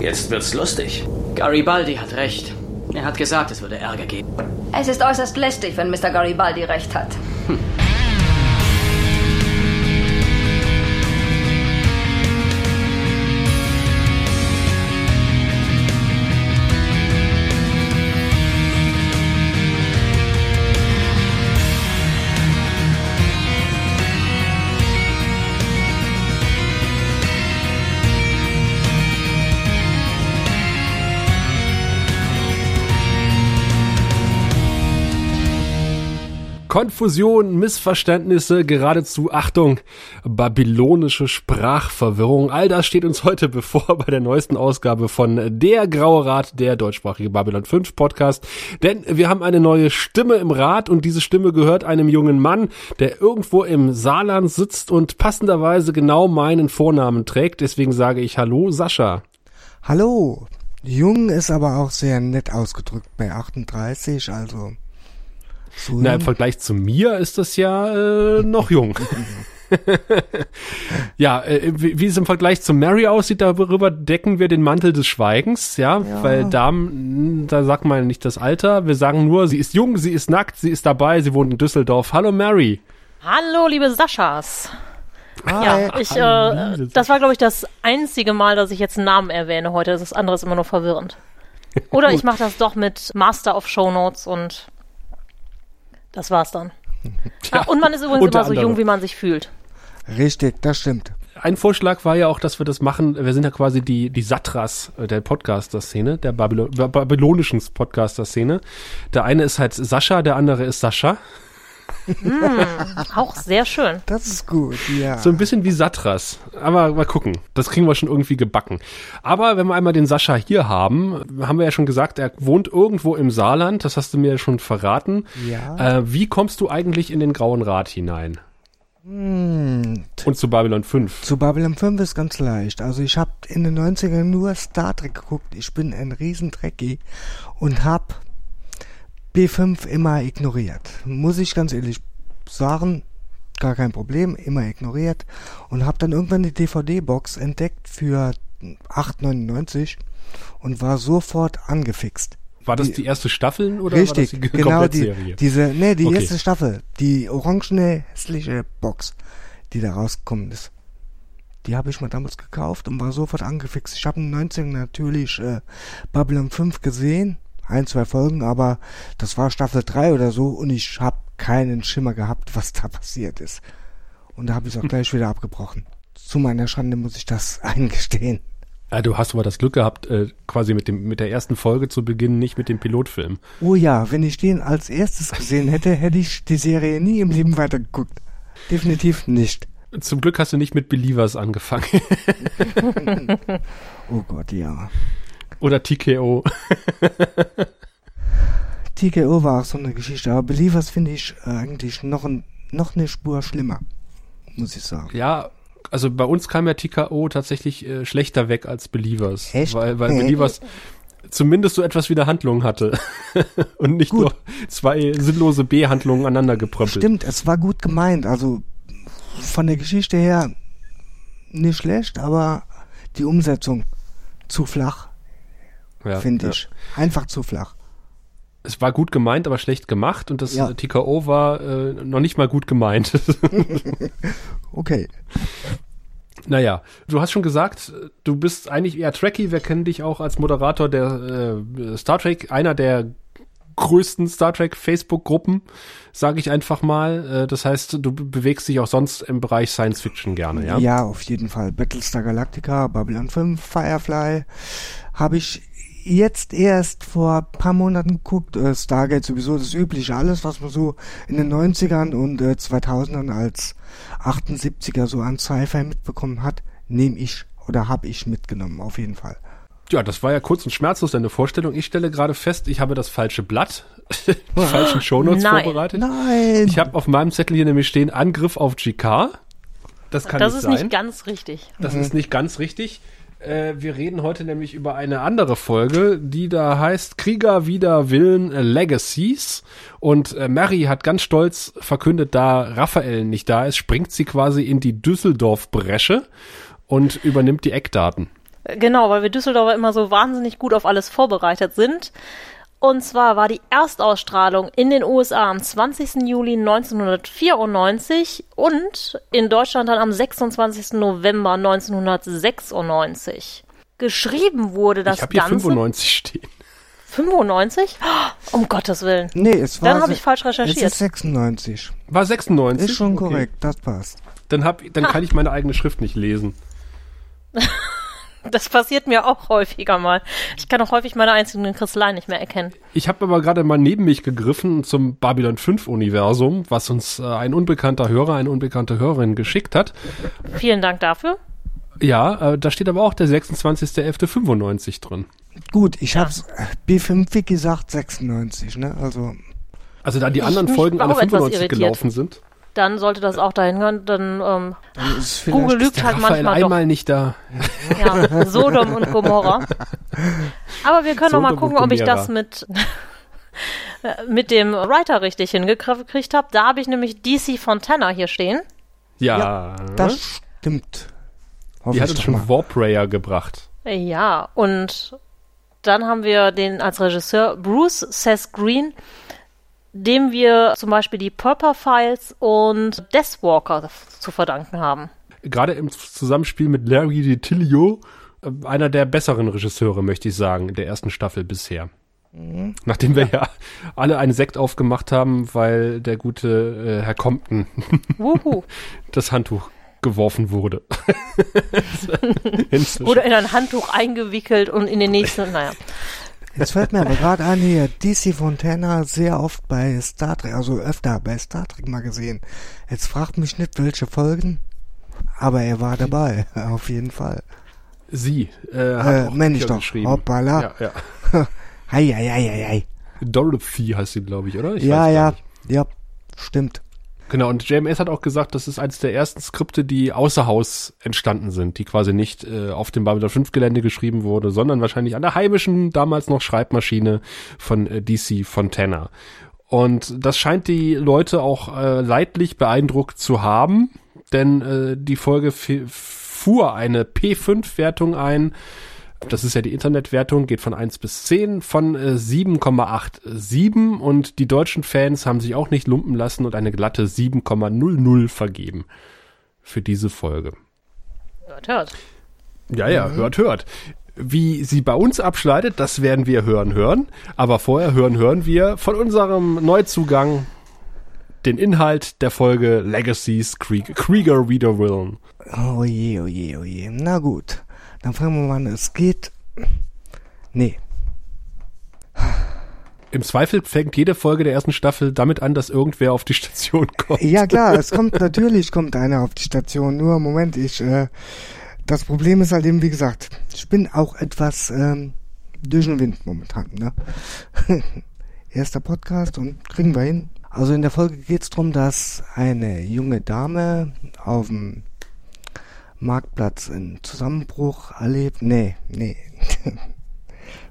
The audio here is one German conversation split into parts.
Jetzt wird's lustig. Garibaldi hat recht. Er hat gesagt, es würde Ärger geben. Es ist äußerst lästig, wenn Mr. Garibaldi recht hat. Konfusion, Missverständnisse, geradezu Achtung, babylonische Sprachverwirrung. All das steht uns heute bevor bei der neuesten Ausgabe von Der Graue Rat, der deutschsprachige Babylon 5 Podcast. Denn wir haben eine neue Stimme im Rat und diese Stimme gehört einem jungen Mann, der irgendwo im Saarland sitzt und passenderweise genau meinen Vornamen trägt. Deswegen sage ich Hallo, Sascha. Hallo. Jung ist aber auch sehr nett ausgedrückt bei 38, also so Na, im Vergleich zu mir ist das ja äh, noch jung. ja, äh, wie, wie, es im Vergleich zu Mary aussieht, darüber decken wir den Mantel des Schweigens, ja, ja. weil da, da sagt man nicht das Alter, wir sagen nur, sie ist jung, sie ist nackt, sie ist dabei, sie wohnt in Düsseldorf. Hallo Mary. Hallo, liebe Saschas. Hi. Ja, ich, äh, das war, glaube ich, das einzige Mal, dass ich jetzt einen Namen erwähne heute. Das andere ist immer nur verwirrend. Oder ich mache das doch mit Master of Show Notes und das war's dann. Ja, ah, und man ist übrigens immer so jung, wie man sich fühlt. Richtig, das stimmt. Ein Vorschlag war ja auch, dass wir das machen. Wir sind ja quasi die, die Satras der Podcaster-Szene, der Babylon, babylonischen Podcaster-Szene. Der eine ist halt Sascha, der andere ist Sascha. Mm, auch sehr schön. Das ist gut, ja. So ein bisschen wie Satras. Aber mal gucken. Das kriegen wir schon irgendwie gebacken. Aber wenn wir einmal den Sascha hier haben, haben wir ja schon gesagt, er wohnt irgendwo im Saarland. Das hast du mir ja schon verraten. Ja. Äh, wie kommst du eigentlich in den Grauen Rat hinein? Hm. Und zu Babylon 5. Zu Babylon 5 ist ganz leicht. Also ich habe in den 90ern nur Star Trek geguckt. Ich bin ein Riesentrecki und habe B5 immer ignoriert. Muss ich ganz ehrlich sagen, gar kein Problem, immer ignoriert und habe dann irgendwann die DVD-Box entdeckt für 8,99 und war sofort angefixt. War das die, die erste Staffel oder richtig, war das die genau die, diese, nee, die okay. erste Staffel, die orangene hässliche Box, die da rausgekommen ist. Die habe ich mir damals gekauft und war sofort angefixt. Ich habe im 19 natürlich äh, Babylon 5 gesehen ein, zwei Folgen, aber das war Staffel 3 oder so und ich habe keinen Schimmer gehabt, was da passiert ist. Und da habe ich es auch gleich wieder abgebrochen. Zu meiner Schande muss ich das eingestehen. Ja, du hast aber das Glück gehabt, äh, quasi mit dem mit der ersten Folge zu beginnen, nicht mit dem Pilotfilm. Oh ja, wenn ich den als erstes gesehen hätte, hätte ich die Serie nie im Leben weitergeguckt. Definitiv nicht. Zum Glück hast du nicht mit Believers angefangen. oh Gott, ja. Oder TKO. TKO war auch so eine Geschichte, aber Believers finde ich eigentlich noch, ein, noch eine Spur schlimmer, muss ich sagen. Ja, also bei uns kam ja TKO tatsächlich äh, schlechter weg als Believers. Echt? Weil, weil Believers zumindest so etwas wie eine Handlung hatte. Und nicht gut. nur zwei sinnlose B-Handlungen aneinander gepröppelt. Stimmt, es war gut gemeint. Also von der Geschichte her nicht schlecht, aber die Umsetzung zu flach ja, finde ich. Ja. Einfach zu flach. Es war gut gemeint, aber schlecht gemacht und das ja. TKO war äh, noch nicht mal gut gemeint. okay. Naja, du hast schon gesagt, du bist eigentlich eher Trekkie. Wir kennen dich auch als Moderator der äh, Star Trek, einer der größten Star Trek Facebook-Gruppen, sage ich einfach mal. Äh, das heißt, du bewegst dich auch sonst im Bereich Science Fiction gerne, ja? Ja, auf jeden Fall. Battlestar Galactica, Babylon 5, Firefly habe ich jetzt erst vor paar Monaten geguckt. Äh, Stargate sowieso das übliche, alles, was man so in den 90ern und äh, 2000ern als 78er so an Sci-Fi mitbekommen hat, nehme ich oder habe ich mitgenommen, auf jeden Fall. Ja, das war ja kurz und schmerzlos deine Vorstellung. Ich stelle gerade fest, ich habe das falsche Blatt, die falschen Shownotes Nein. vorbereitet. Nein. Ich habe auf meinem Zettel hier nämlich stehen Angriff auf GK. Das kann das nicht ist sein. nicht ganz richtig. Das mhm. ist nicht ganz richtig. Äh, wir reden heute nämlich über eine andere Folge, die da heißt Krieger wider Willen Legacies. Und äh, Mary hat ganz stolz verkündet, da Raphael nicht da ist, springt sie quasi in die Düsseldorf-Bresche und übernimmt die Eckdaten. Genau, weil wir Düsseldorfer immer so wahnsinnig gut auf alles vorbereitet sind. Und zwar war die Erstausstrahlung in den USA am 20. Juli 1994 und in Deutschland dann am 26. November 1996. Geschrieben wurde das ich hab hier Ganze. 95 stehen. 95? Um Gottes Willen. Nee, es war. Dann habe ich falsch recherchiert. Es ist 96. War 96? Ist schon Okay. korrekt, das passt. Dann, hab, dann kann ich meine eigene Schrift nicht lesen. Das passiert mir auch häufiger mal. Ich kann auch häufig meine einzelnen Kristalle nicht mehr erkennen. Ich habe aber gerade mal neben mich gegriffen zum Babylon 5 Universum, was uns äh, ein unbekannter Hörer, eine unbekannte Hörerin geschickt hat. Vielen Dank dafür. Ja, äh, da steht aber auch der 26.11.95 drin. Gut, ich hab's äh, B5 wie gesagt 96, ne? Also Also da die Ich- anderen Folgen alle auch etwas 95 irritiert. gelaufen sind. Dann sollte das auch dahin gehören. Dann ähm, dann ist Google lügt halt Raphael manchmal doch. einmal nicht da. Ja, Sodom und Gomorra. Aber wir können noch mal Sodom gucken, ob ich das mit, mit dem Writer richtig hingekriegt habe. Da habe ich nämlich DC Fontana hier stehen. Ja, Das stimmt. Hoffe die hat uns doch schon mal. Warprayer gebracht. Ja, und dann haben wir den als Regisseur Bruce Seth Green, dem wir zum Beispiel die Purple Files und Deathwalker zu verdanken haben. Gerade im Zusammenspiel mit Larry DiTilio, äh, einer der besseren Regisseure, möchte ich sagen, in der ersten Staffel bisher. Mhm. Nachdem wir ja alle einen Sekt aufgemacht haben, weil der gute äh, Herr Compton das Handtuch geworfen wurde. Wurde in ein Handtuch eingewickelt und in den nächsten, naja. Jetzt fällt mir aber gerade ein hier, DC Fontana sehr oft bei Star Trek, also öfter bei Star Trek mal gesehen. Jetzt fragt mich nicht, welche Folgen, aber er war dabei, auf jeden Fall. Sie äh, hat Äh, auch Bücher doch. geschrieben. Hoppala. Ja, ja. Hei, hei, hei, hei. Dorothy heißt sie, glaube ich, oder? Ich Ja, ja, ja, stimmt. Genau, und JMS hat auch gesagt, das ist eines der ersten Skripte, die außer Haus entstanden sind, die quasi nicht äh, auf dem Babylon 5 Gelände geschrieben wurde, sondern wahrscheinlich an der heimischen, damals noch Schreibmaschine von äh, DC Fontana. Und das scheint die Leute auch äh, leidlich beeindruckt zu haben, denn äh, die Folge fuhr eine P5-Wertung ein. Das ist ja die Internetwertung, geht von 1 bis 10, von äh, 7,87 und die deutschen Fans haben sich auch nicht lumpen lassen und eine glatte 7,00 vergeben für diese Folge. Hört, hört. Ja, ja, hört, hört. Wie sie bei uns abschneidet, das werden wir hören, hören. Aber vorher hören, hören wir von unserem Neuzugang den Inhalt der Folge Legacies Krieg Krieger Reader Willen. Oh je, oh je, oh je. Na gut, dann fangen wir mal an. Es geht... Nee, Im Zweifel fängt jede Folge der ersten Staffel damit an, dass irgendwer auf die Station kommt. Ja klar, es kommt natürlich kommt einer auf die Station. Nur Moment, ich äh, das Problem ist halt eben wie gesagt, ich bin auch etwas ähm, durch den Wind momentan. Ne? Erster Podcast und kriegen wir hin. Also in der Folge geht's drum, dass eine junge Dame auf dem Marktplatz einen Zusammenbruch erlebt. Nee, nee.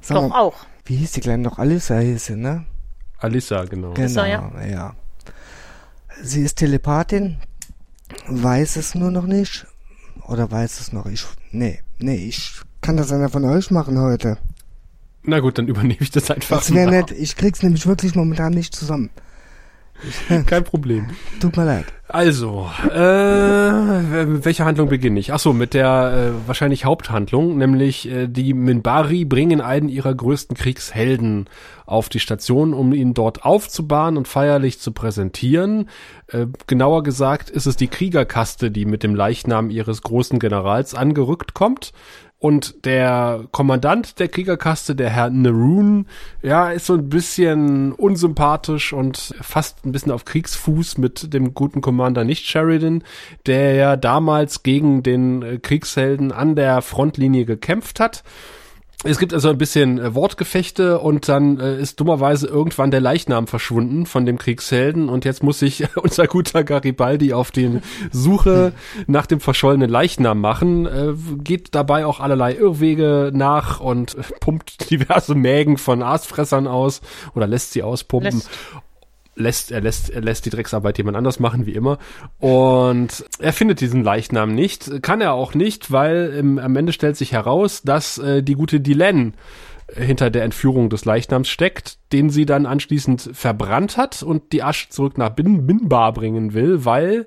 Sag Doch mal, auch. wie hieß die kleine noch? Alissa hieß sie, ne? Alissa, genau. Genau, Alissa, ja. ja. Sie ist Telepathin, weiß es nur noch nicht. Oder weiß es noch? Ich, nee, nee, ich kann das einer von euch machen heute. Na gut, dann übernehme ich das einfach. Das wäre nett. Ich krieg's nämlich wirklich momentan nicht zusammen. Kein Problem. Tut mir leid. Also, äh, mit welcher Handlung beginne ich? Ach so, mit der äh, wahrscheinlich Haupthandlung, nämlich äh, die Minbari bringen einen ihrer größten Kriegshelden auf die Station, um ihn dort aufzubahren und feierlich zu präsentieren. Äh, genauer gesagt ist es die Kriegerkaste, die mit dem Leichnam ihres großen Generals angerückt kommt. Und der Kommandant der Kriegerkaste, der Herr Neroon, ja, ist so ein bisschen unsympathisch und fast ein bisschen auf Kriegsfuß mit dem guten Commander nicht Sheridan, der ja damals gegen den äh, Kriegshelden an der Frontlinie gekämpft hat. Es gibt also ein bisschen äh, Wortgefechte und dann äh, ist dummerweise irgendwann der Leichnam verschwunden von dem Kriegshelden und jetzt muss sich unser guter Garibaldi auf die Suche nach dem verschollenen Leichnam machen, äh, geht dabei auch allerlei Irrwege nach und äh, pumpt diverse Mägen von Aasfressern aus oder lässt sie auspumpen. Lässt. Lässt, er lässt, er lässt die Drecksarbeit jemand anders machen, wie immer. Und er findet diesen Leichnam nicht. Kann er auch nicht, weil im, am Ende stellt sich heraus, dass äh, die gute Dylan hinter der Entführung des Leichnams steckt, den sie dann anschließend verbrannt hat und die Asche zurück nach Bin Binbar bringen will, weil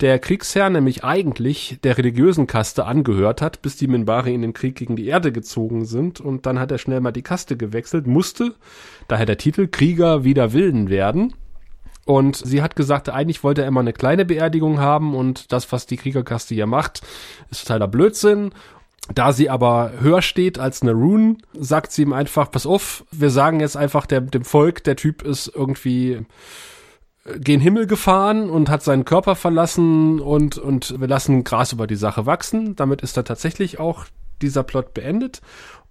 der Kriegsherr nämlich eigentlich der religiösen Kaste angehört hat, bis die Minbari in den Krieg gegen die Erde gezogen sind und dann hat er schnell mal die Kaste gewechselt, musste, daher der Titel, Krieger wider Willen werden. Und sie hat gesagt, eigentlich wollte er immer eine kleine Beerdigung haben und das, was die Kriegerkaste hier macht, ist totaler Blödsinn da sie aber höher steht als eine Rune, sagt sie ihm einfach, pass auf, wir sagen jetzt einfach der, dem Volk, der Typ ist irgendwie gen Himmel gefahren und hat seinen Körper verlassen und, und wir lassen Gras über die Sache wachsen. Damit ist da tatsächlich auch dieser Plot beendet.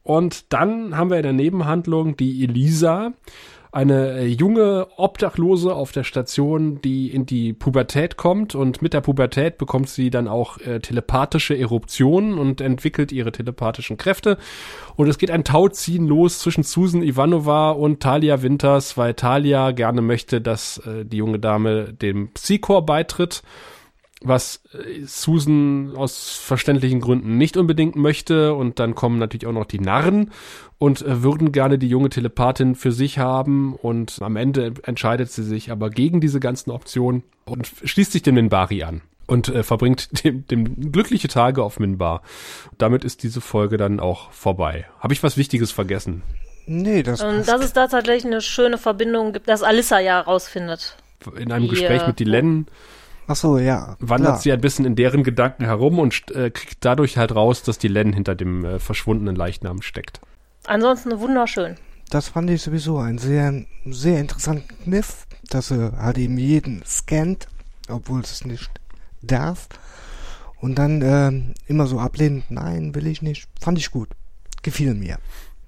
Und dann haben wir in der Nebenhandlung die Elisa, eine äh, junge Obdachlose auf der Station, die in die Pubertät kommt und mit der Pubertät bekommt sie dann auch äh, telepathische Eruptionen und entwickelt ihre telepathischen Kräfte. Und es geht ein Tauziehen los zwischen Susan Ivanova und Talia Winters, weil Talia gerne möchte, dass äh, die junge Dame dem Psychor beitritt was äh, Susan aus verständlichen Gründen nicht unbedingt möchte. Und dann kommen natürlich auch noch die Narren und äh, würden gerne die junge Telepathin für sich haben. Und am Ende entscheidet sie sich aber gegen diese ganzen Optionen und schließt sich dem Minbari an und äh, verbringt dem, dem glückliche Tage auf Minbar. Damit ist diese Folge dann auch vorbei. Habe ich was Wichtiges vergessen? Nee, das Und dass es da tatsächlich eine schöne Verbindung gibt, dass Alissa ja rausfindet. In einem Gespräch mit Dylan Ach so, ja. Wandert klar. sie ein bisschen in deren Gedanken herum und äh, kriegt dadurch halt raus, dass die Len hinter dem äh, verschwundenen Leichnam steckt. Ansonsten wunderschön. Das fand ich sowieso einen sehr, sehr interessanten Kniff, dass er halt eben jeden scannt, obwohl es nicht darf. Und dann ähm, immer so ablehnend, nein, will ich nicht. Fand ich gut. Gefiel mir.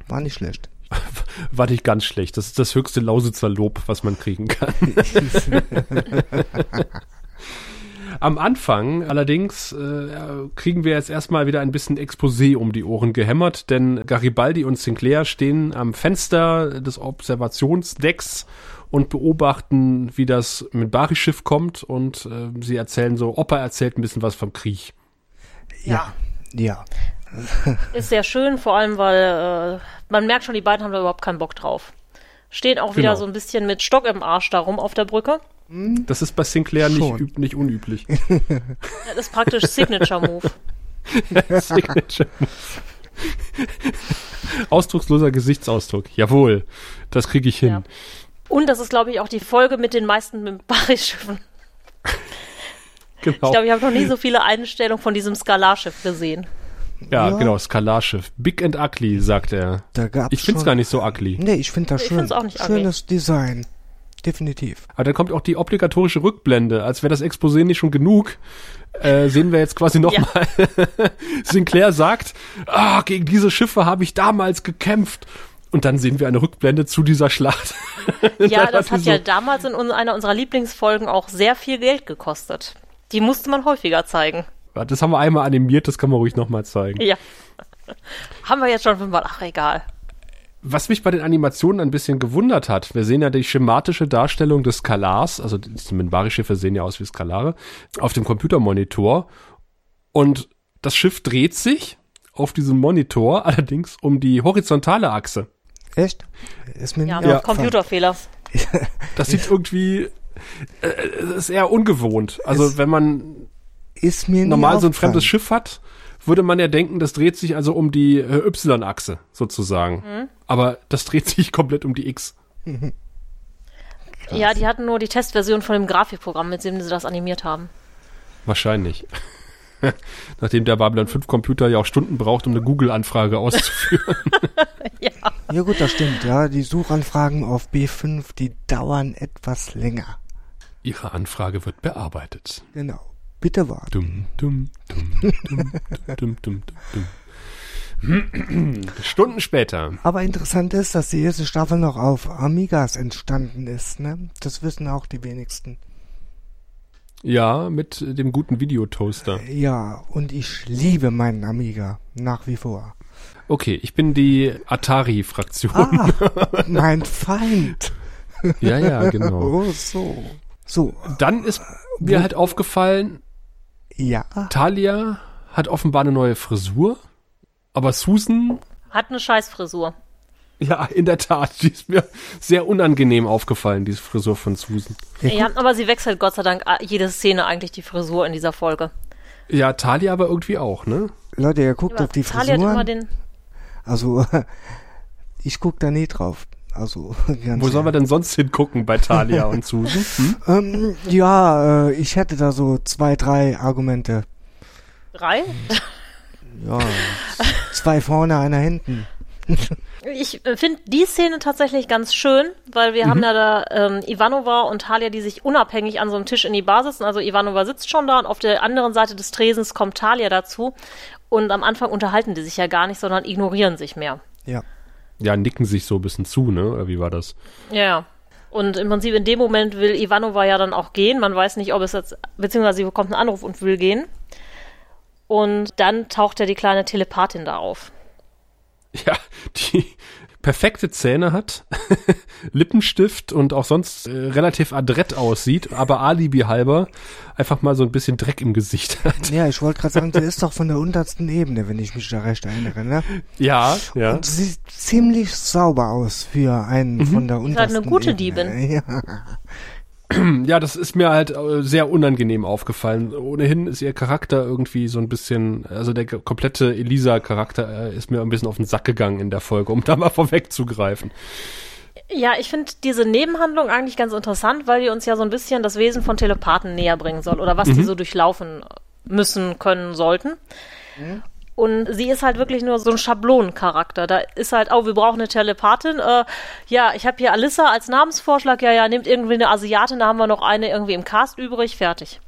War nicht schlecht. War nicht ganz schlecht. Das ist das höchste Lausitzer Lob, was man kriegen kann. Am Anfang allerdings äh, kriegen wir jetzt erstmal wieder ein bisschen Exposé um die Ohren gehämmert, denn Garibaldi und Sinclair stehen am Fenster des Observationsdecks und beobachten, wie das mit Bari-Schiff kommt und äh, sie erzählen so, Opa erzählt ein bisschen was vom Krieg. Ja. Ja. Ist sehr schön, vor allem, weil äh, man merkt schon, die beiden haben da überhaupt keinen Bock drauf. Stehen auch wieder Genau. so ein bisschen mit Stock im Arsch darum auf der Brücke. Das ist bei Sinclair nicht, Schon. Üb- nicht unüblich. Das ist praktisch Signature Move. Signature Move. Ausdrucksloser Gesichtsausdruck. Jawohl, das kriege ich hin. Ja. Und das ist, glaube ich, auch die Folge mit den meisten Minbari-Schiffen. Genau. Ich glaube, ich habe noch nie so viele Einstellungen von diesem Skalarschiff gesehen. Ja, Ja. genau, Skalarschiff. Big and ugly, sagt er. Da gab's Ich find's schon- gar nicht so ugly. Nee, ich finde das Ich schön. find's auch nicht ugly. Schönes Design. Definitiv. Aber dann kommt auch die obligatorische Rückblende. Als wäre das Exposé nicht schon genug, äh, sehen wir jetzt quasi nochmal. Sinclair sagt, ah, gegen diese Schiffe habe ich damals gekämpft. Und dann sehen wir eine Rückblende zu dieser Schlacht. Ja, Da das hat die ja so- damals in einer unserer Lieblingsfolgen auch sehr viel Geld gekostet. Die musste man häufiger zeigen. Das haben wir einmal animiert, das kann man ruhig nochmal zeigen. Ja. Haben wir jetzt schon fünfmal. Ach, egal. Was mich bei den Animationen ein bisschen gewundert hat, wir sehen ja die schematische Darstellung des Skalars, also die Minbari-Schiffe sehen ja aus wie Skalare, auf dem Computermonitor. Und das Schiff dreht sich auf diesem Monitor allerdings um die horizontale Achse. Echt? Ist mir Ja, ja. Computerfehler. Das sieht irgendwie, äh, es ist eher ungewohnt. Also Es- wenn man Ist mir normal so ein fremdes Schiff hat, würde man ja denken, das dreht sich also um die äh, Y-Achse sozusagen. Mhm. Aber das dreht sich komplett um die X. Ja, die hatten nur die Testversion von dem Grafikprogramm, mit dem sie das animiert haben. Wahrscheinlich. Nachdem der Babylon 5 Computer ja auch Stunden braucht, um eine Google-Anfrage auszuführen. Ja. Ja gut, das stimmt. Ja, die Suchanfragen auf B5, die dauern etwas länger. Ihre Anfrage wird bearbeitet. Genau. Bitte warten. Dum, dum, dum, dum, dum, dum, dum, dum. Stunden später. Aber interessant ist, dass die erste Staffel noch auf Amigas entstanden ist, ne? Das wissen auch die wenigsten. Ja, mit dem guten Videotoaster. Ja, und ich liebe meinen Amiga. Nach wie vor. Okay, ich bin die Atari-Fraktion. Ah, mein Feind. Ja, ja, genau. Oh, so. So. Dann ist mir halt aufgefallen, Ja. Talia hat offenbar eine neue Frisur, aber Susan, Hat eine Scheißfrisur. ja, in der Tat, die ist mir sehr unangenehm aufgefallen, diese Frisur von Susan. Ja, aber sie wechselt Gott sei Dank a- jede Szene eigentlich die Frisur in dieser Folge. Ja, Talia aber irgendwie auch, ne? Leute, ihr guckt Aber auf die Talia hat immer den. Also, ich guck da nie drauf. Also, ganz Wo sollen wir denn sonst hingucken bei Talia und Susan? Hm? Ähm, ja, äh, ich hätte da so zwei, drei Argumente. Drei? Ja, zwei vorne, einer hinten. Ich äh, finde die Szene tatsächlich ganz schön, weil wir haben ja da ähm, Ivanova und Talia, die sich unabhängig an so einem Tisch in die Bar sitzen. Also Ivanova sitzt schon da und auf der anderen Seite des Tresens kommt Talia dazu. Und am Anfang unterhalten die sich ja gar nicht, sondern ignorieren sich mehr. Ja. Ja, nicken sich so ein bisschen zu, ne? Wie war das? Ja, ja. Und im Prinzip in dem Moment will Ivanova ja dann auch gehen. Man weiß nicht, ob es jetzt, beziehungsweise sie bekommt einen Anruf und will gehen. Und dann taucht ja die kleine Telepathin da auf. Ja, die perfekte Zähne hat, Lippenstift und auch sonst äh, relativ adrett aussieht, aber Alibi halber einfach mal so ein bisschen Dreck im Gesicht hat. Ja, ich wollte gerade sagen, sie ist doch von der untersten Ebene, wenn ich mich da recht erinnere, ne? Ja, ja. Und sie sieht ziemlich sauber aus für einen von der halt untersten eine gute Ebene. Ja. Ja, das ist mir halt äh, sehr unangenehm aufgefallen. Ohnehin ist ihr Charakter irgendwie so ein bisschen, also der komplette Elisa-Charakter äh, ist mir ein bisschen auf den Sack gegangen in der Folge, um da mal vorwegzugreifen. Ja, ich finde diese Nebenhandlung eigentlich ganz interessant, weil die uns ja so ein bisschen das Wesen von Telepathen näher bringen soll oder was die so durchlaufen müssen, können, sollten. Und sie ist halt wirklich nur so ein Schablonencharakter. Da ist halt, oh, wir brauchen eine Telepathin. Äh, ja, ich habe hier Alissa als Namensvorschlag. Ja, ja, nehmt irgendwie eine Asiatin, da haben wir noch eine irgendwie im Cast übrig. Fertig.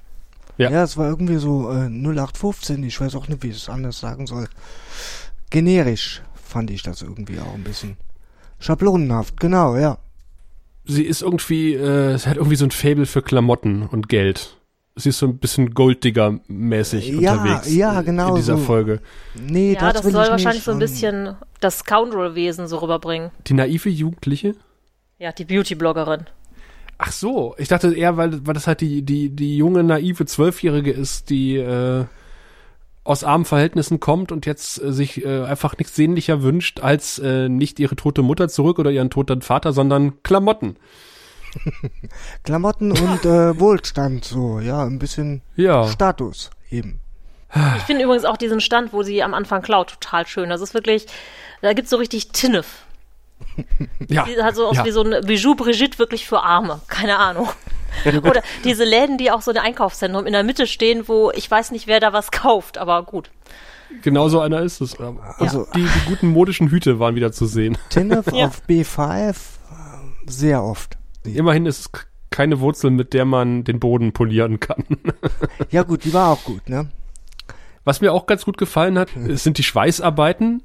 Ja. ja, es war irgendwie so äh, 0815, ich weiß auch nicht, wie ich es anders sagen soll. Generisch fand ich das irgendwie auch ein bisschen. Schablonenhaft, genau, ja. Sie ist irgendwie, äh, sie hat irgendwie so ein Faible für Klamotten und Geld. Sie ist so ein bisschen Golddigger-mäßig Ja, unterwegs ja, genau in dieser so. Folge. Nee, Ja, das will soll ich wahrscheinlich nicht. so ein Und bisschen das Scoundrel-Wesen so rüberbringen. Die naive Jugendliche? Ja, die Beauty-Bloggerin. Ach so, ich dachte eher, weil, weil das halt die, die, die junge, naive Zwölfjährige ist, die äh, aus armen Verhältnissen kommt und jetzt äh, sich äh, einfach nichts sehnlicher wünscht, als äh, nicht ihre tote Mutter zurück oder ihren toten Vater, sondern Klamotten. Klamotten und äh, Wohlstand, so, ja, ein bisschen Ja. Status eben. Ich finde übrigens auch diesen Stand, wo sie am Anfang klaut, total schön. Das ist wirklich, da gibt's so richtig Tinnef. Ja. Sieht halt so aus ja. wie so ein Bijou Brigitte wirklich für Arme. Keine Ahnung. Oder diese Läden, die auch so ein Einkaufszentrum in der Mitte stehen, wo ich weiß nicht, wer da was kauft, aber gut. Genau so einer ist es. Also Die, die guten modischen Hüte waren wieder zu sehen. Tinnef Ja. auf B5 äh, sehr oft. Immerhin ist es keine Wurzel, mit der man den Boden polieren kann. Ja gut, die war auch gut, ne? Was mir auch ganz gut gefallen hat, es sind die Schweißarbeiten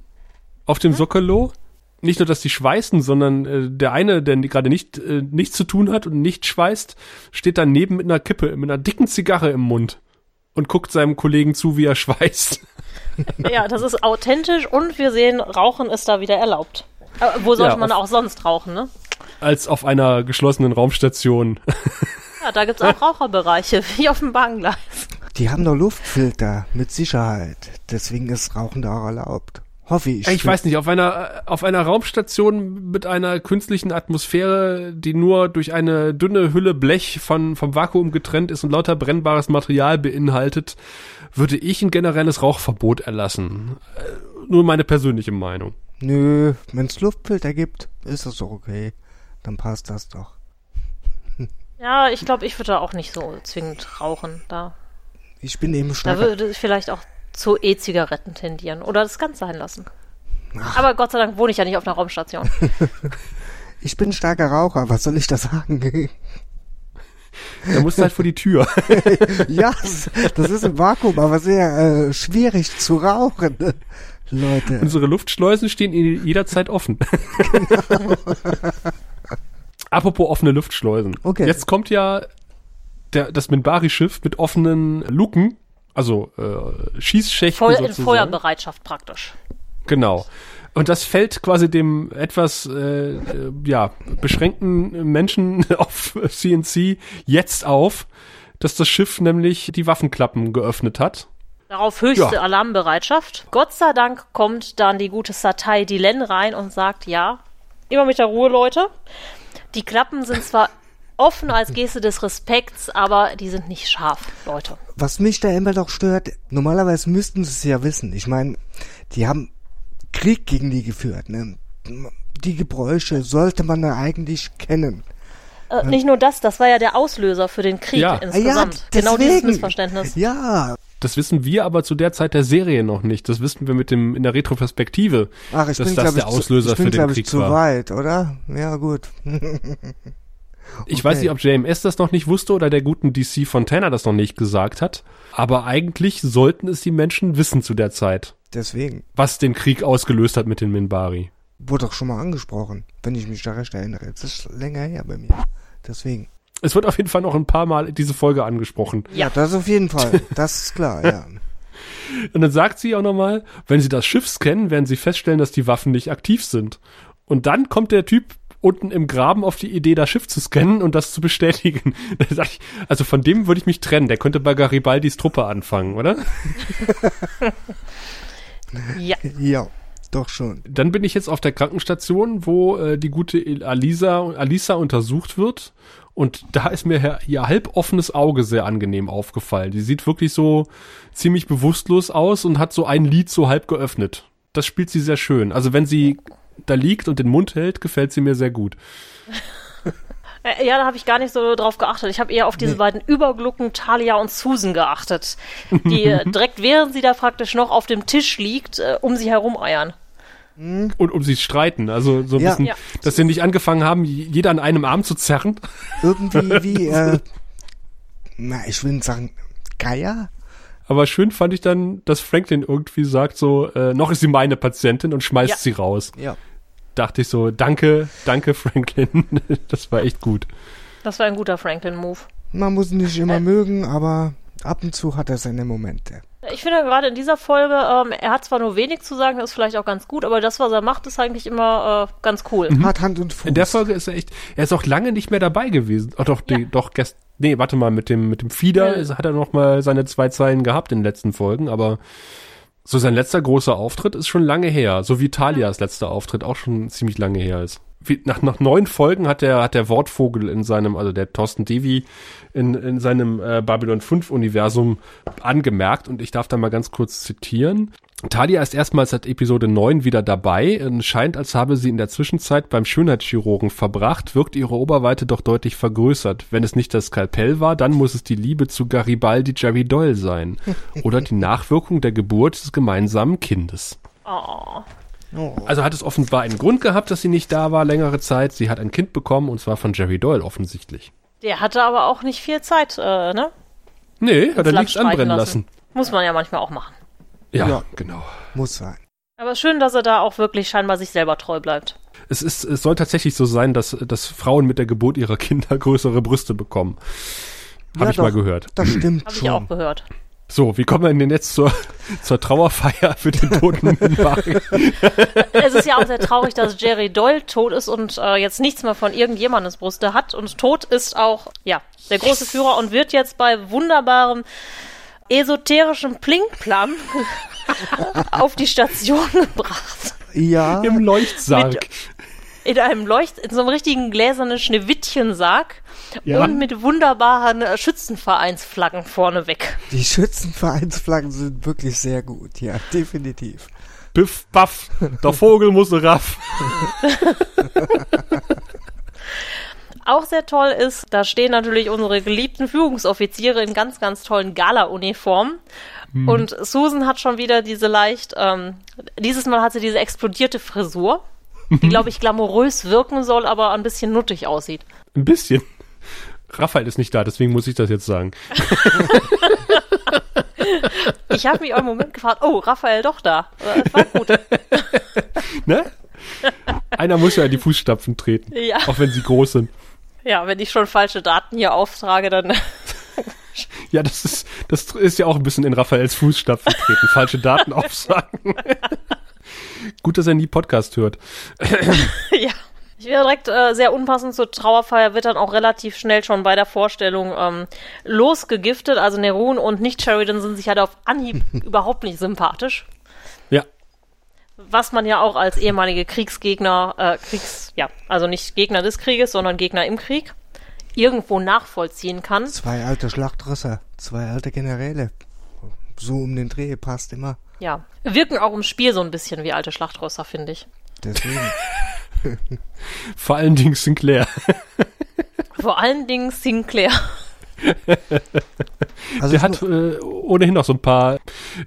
auf dem Sokolo. Nicht nur, dass die schweißen, sondern äh, der eine, der gerade nicht äh, nichts zu tun hat und nicht schweißt, steht daneben mit einer Kippe, mit einer dicken Zigarre im Mund und guckt seinem Kollegen zu, wie er schweißt. Ja, das ist authentisch und wir sehen, Rauchen ist da wieder erlaubt. Aber wo sollte Ja, man auch sonst rauchen, ne? Als auf einer geschlossenen Raumstation. Ja, da gibt's auch Raucherbereiche, wie auf dem Bahngleis. Die haben doch Luftfilter, mit Sicherheit. Deswegen ist Rauchen da auch erlaubt. Hoffe ich. Ich weiß nicht, auf einer, auf einer Raumstation mit einer künstlichen Atmosphäre, die nur durch eine dünne Hülle Blech von, vom Vakuum getrennt ist und lauter brennbares Material beinhaltet, würde ich ein generelles Rauchverbot erlassen. Äh, nur meine persönliche Meinung. Nö, wenn's Luftfilter gibt, ist das doch okay. Dann passt das doch. Ja, ich glaube, ich würde da auch nicht so zwingend rauchen. Da, Ich bin eben da stark. würde ich vielleicht auch zu E-Zigaretten tendieren oder das ganz sein lassen. Aber Gott sei Dank wohne ich ja nicht auf einer Raumstation. Ich bin starker Raucher, was soll ich da sagen? Da musst du halt vor die Tür. ja, das, das ist im Vakuum, aber sehr äh, schwierig zu rauchen. Leute. Unsere Luftschleusen stehen jederzeit offen. Apropos offene Luftschleusen. Okay. Jetzt kommt ja der, das Minbari-Schiff mit offenen Luken, also äh, Schießschächten Voll in sozusagen. Feuerbereitschaft praktisch. Genau. Und das fällt quasi dem etwas äh, ja, beschränkten Menschen auf CNC jetzt auf, dass das Schiff nämlich die Waffenklappen geöffnet hat. Darauf höchste ja. Alarmbereitschaft. Gott sei Dank kommt dann die gute Satei Dylan rein und sagt, ja, immer mit der Ruhe, Leute. Die Klappen sind zwar offen als Geste des Respekts, aber die sind nicht scharf, Leute. Was mich da immer doch stört, normalerweise müssten sie es ja wissen. Ich meine, die haben Krieg gegen die geführt. Ne? Die Gebräuche sollte man ja eigentlich kennen. Äh, nicht nur das, das war ja der Auslöser für den Krieg ja. insgesamt. Ja, genau dieses Missverständnis. Ja. Das wissen wir aber zu der Zeit der Serie noch nicht. Das wissen wir mit dem in der Retroperspektive, Ach, ich dass bin, das der Auslöser zu, ich bin, für den Krieg ich, zu war. weit, oder? Ja, gut. Ich okay. weiß nicht, ob JMS das noch nicht wusste oder der guten DC Fontana das noch nicht gesagt hat. Aber eigentlich sollten es die Menschen wissen zu der Zeit. Deswegen. Was den Krieg ausgelöst hat mit den Minbari. Wurde doch schon mal angesprochen, wenn ich mich da recht erinnere. Das ist länger her bei mir. Deswegen. Es wird auf jeden Fall noch ein paar Mal diese Folge angesprochen. Ja, das auf jeden Fall. Das ist klar, ja. Und dann sagt sie auch nochmal, wenn sie das Schiff scannen, werden sie feststellen, dass die Waffen nicht aktiv sind. Und dann kommt der Typ unten im Graben auf die Idee, das Schiff zu scannen und das zu bestätigen. also von dem würde ich mich trennen. Der könnte bei Garibaldis Truppe anfangen, oder? ja. Ja. Doch schon. Dann bin ich jetzt auf der Krankenstation, wo äh, die gute Alisa, Alisa untersucht wird. Und da ist mir ihr halboffenes Auge sehr angenehm aufgefallen. Die sieht wirklich so ziemlich bewusstlos aus und hat so ein Lied so halb geöffnet. Das spielt sie sehr schön. Also wenn sie da liegt und den Mund hält, gefällt sie mir sehr gut. Äh, ja, da habe ich gar nicht so drauf geachtet. Ich habe eher auf diese nee. beiden Überglucken Talia und Susan geachtet, die äh, direkt während sie da praktisch noch auf dem Tisch liegt, äh, um sie herum eiern. Und um sie streiten, also so ein ja. bisschen, ja. dass sie nicht angefangen haben, jeder an einem Arm zu zerren. Irgendwie wie, äh, na, ich will nicht sagen, Geier? Aber schön fand ich dann, dass Franklin irgendwie sagt so, äh, noch ist sie meine Patientin und schmeißt ja. sie raus. Ja. Dachte ich so, danke, danke Franklin. das war echt gut. Das war ein guter Franklin-Move. Man muss ihn nicht immer äh. mögen, aber ab und zu hat er seine Momente. Ich finde gerade in dieser Folge, ähm, er hat zwar nur wenig zu sagen, ist vielleicht auch ganz gut, aber das, was er macht, ist eigentlich immer äh, ganz cool. Mhm. Hat Hand und Fuß. In der Folge ist er echt, er ist auch lange nicht mehr dabei gewesen. Oh, doch, ja. die, doch, gest, nee, warte mal, mit dem, mit dem Fieder ja. hat er noch mal seine zwei Zeilen gehabt in den letzten Folgen, aber so sein letzter großer Auftritt ist schon lange her, so wie Talias letzter Auftritt auch schon ziemlich lange her ist. Wie, nach, nach neun Folgen hat der, hat der Wortvogel in seinem, also der Thorsten Devi in, in seinem äh, Babylon 5 Universum angemerkt und ich darf da mal ganz kurz zitieren. Talia ist erstmals seit Episode 9 wieder dabei scheint, als habe sie in der Zwischenzeit beim Schönheitschirurgen verbracht, wirkt ihre Oberweite doch deutlich vergrößert. Wenn es nicht das Skalpell war, dann muss es die Liebe zu Garibaldi Jerry Doyle sein. Oder die Nachwirkung der Geburt des gemeinsamen Kindes. Oh. Also hat es offenbar einen Grund gehabt, dass sie nicht da war längere Zeit. Sie hat ein Kind bekommen und zwar von Jerry Doyle offensichtlich. Der hatte aber auch nicht viel Zeit, äh, ne? Nee, hat er nichts anbrennen lassen. lassen. Muss man ja manchmal auch machen. Ja, ja, genau. Muss sein. Aber schön, dass er da auch wirklich scheinbar sich selber treu bleibt. Es ist, es soll tatsächlich so sein, dass, dass Frauen mit der Geburt ihrer Kinder größere Brüste bekommen. Habe ja, ich doch, mal gehört. Das stimmt Habe ich auch gehört. So, wie kommen wir denn jetzt zur, zur Trauerfeier für den toten Es ist ja auch sehr traurig, dass Jerry Doyle tot ist und äh, jetzt nichts mehr von irgendjemandes Brüste hat. Und tot ist auch, ja, der große Führer und wird jetzt bei wunderbarem esoterischem Plinkplam auf die Station gebracht. Ja. Im Leuchtsarg. in einem Leucht, in so einem richtigen gläsernen Schneewittchensarg ja. und mit wunderbaren äh, Schützenvereinsflaggen vorneweg. Die Schützenvereinsflaggen sind wirklich sehr gut, ja, definitiv. Piff, paff, der Vogel muss raff. Auch sehr toll ist, da stehen natürlich unsere geliebten Führungsoffiziere in ganz, ganz tollen Gala-Uniformen. Hm. Und Susan hat schon wieder diese leicht, ähm, dieses Mal hat sie diese explodierte Frisur, die, glaube ich, glamourös wirken soll, aber ein bisschen nuttig aussieht. Ein bisschen. Raphael ist nicht da, deswegen muss ich das jetzt sagen. ich habe mich auch im Moment gefragt, oh, Raphael doch da. War gut. ne? Einer muss ja in die Fußstapfen treten. Ja. Auch wenn sie groß sind. Ja, wenn ich schon falsche Daten hier auftrage, dann. ja, das ist, das ist ja auch ein bisschen in Raphaels Fußstapfen treten. falsche Daten aufsagen. Gut, dass er nie Podcast hört. ja. Ich wäre direkt äh, sehr unpassend zur Trauerfeier, wird dann auch relativ schnell schon bei der Vorstellung ähm, losgegiftet. Also Nerun und nicht Sheridan sind sich halt auf Anhieb überhaupt nicht sympathisch. Ja. Was man ja auch als ehemalige Kriegsgegner, äh, Kriegs, ja, also nicht Gegner des Krieges, sondern Gegner im Krieg, irgendwo nachvollziehen kann. Zwei alte Schlachtrösser, zwei alte Generäle. So um den Dreh passt immer. Ja, wirken auch im Spiel so ein bisschen wie alte Schlachtrösser, finde ich. Deswegen. Vor allen Dingen Sinclair. Vor allen Dingen Sinclair. Also der hat äh, ohnehin noch so ein paar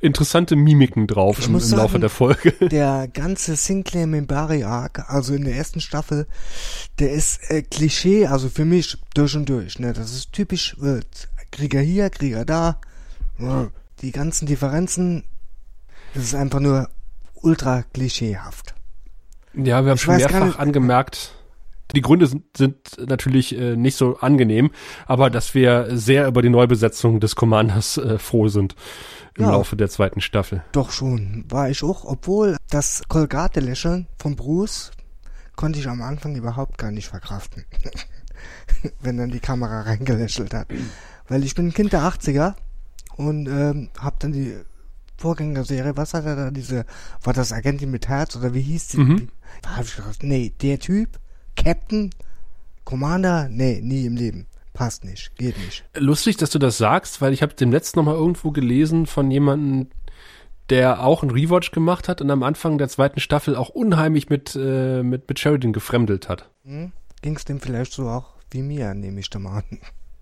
interessante Mimiken drauf im, im sagen, Laufe der Folge. Der ganze Sinclair Membari Arc, also in der ersten Staffel, der ist äh, Klischee, also für mich durch und durch. Ne? Das ist typisch äh, Krieger hier, Krieger da. Die ganzen Differenzen, das ist einfach nur ultra klischeehaft. Ja, wir haben ich schon mehrfach angemerkt, die Gründe sind, sind natürlich äh, nicht so angenehm, aber dass wir sehr über die Neubesetzung des Commanders äh, froh sind im ja, Laufe der zweiten Staffel. Doch schon, war ich auch, obwohl das Kolgate-Lächeln von Bruce konnte ich am Anfang überhaupt gar nicht verkraften. Wenn dann die Kamera reingelächelt hat. Weil ich bin ein Kind der 80er und ähm, hab dann die Vorgängerserie, was hat er da, diese, war das Agentin mit Herz oder wie hieß die? Mhm. Hab ich gedacht, nee, der Typ, Captain, Commander, nee, nie im Leben. Passt nicht, geht nicht. Lustig, dass du das sagst, weil ich habe dem letzten noch mal irgendwo gelesen von jemandem, der auch einen Rewatch gemacht hat und am Anfang der zweiten Staffel auch unheimlich mit, äh, mit, mit Sheridan gefremdelt hat. Hm? Ging es dem vielleicht so auch wie mir, nehme ich da mal an.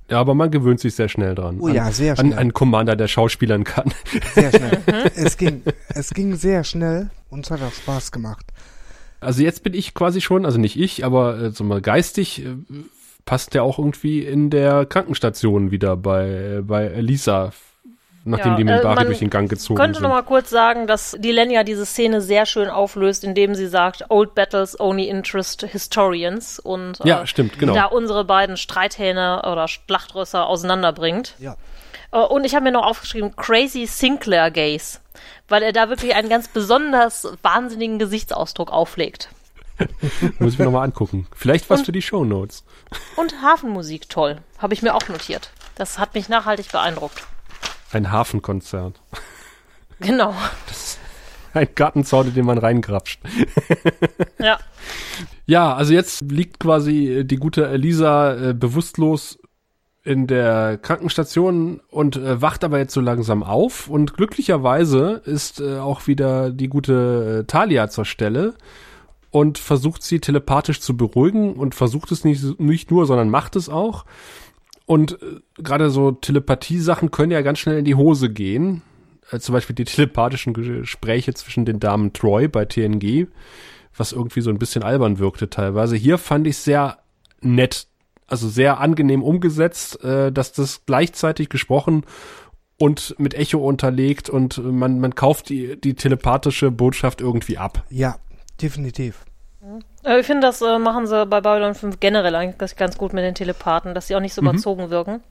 Ja, aber man gewöhnt sich sehr schnell dran. Oh ja, sehr schnell. An einen Commander, der Schauspielern kann. Sehr schnell. es ging, es ging sehr schnell und es hat auch Spaß gemacht. Also jetzt bin ich quasi schon, also nicht ich, aber äh, so mal geistig äh, passt der auch irgendwie in der Krankenstation wieder bei, bei Lisa nachdem ja, die Minbari äh, durch den Gang gezogen könnte sind. könnte noch mal kurz sagen, dass die Lenya diese Szene sehr schön auflöst, indem sie sagt, Old Battles only interest historians und äh, ja, stimmt, genau. da unsere beiden Streithähne oder Schlachtrösser auseinanderbringt. Ja. Äh, und ich habe mir noch aufgeschrieben, Crazy Sinclair Gaze, weil er da wirklich einen ganz besonders wahnsinnigen Gesichtsausdruck auflegt. Muss ich mir nochmal angucken. Vielleicht was und, für die Show Notes. Und Hafenmusik toll, habe ich mir auch notiert. Das hat mich nachhaltig beeindruckt. Ein Hafenkonzert. Genau. ein Gartenzaun, in den man reingrapscht. ja. Ja, also jetzt liegt quasi die gute Elisa äh, bewusstlos in der Krankenstation und äh, wacht aber jetzt so langsam auf und glücklicherweise ist äh, auch wieder die gute äh, Talia zur Stelle und versucht sie telepathisch zu beruhigen und versucht es nicht, nicht nur, sondern macht es auch. Und äh, gerade so Telepathie-Sachen können ja ganz schnell in die Hose gehen. Äh, zum Beispiel die telepathischen Gespräche zwischen den Damen Troy bei TNG, was irgendwie so ein bisschen albern wirkte teilweise. Hier fand ich sehr nett, also sehr angenehm umgesetzt, äh, dass das gleichzeitig gesprochen und mit Echo unterlegt und man, man kauft die, die telepathische Botschaft irgendwie ab. Ja, definitiv. Äh, ich finde, das äh, machen sie bei Babylon 5 generell eigentlich ganz gut mit den Telepathen, dass sie auch nicht so mhm. überzogen wirken.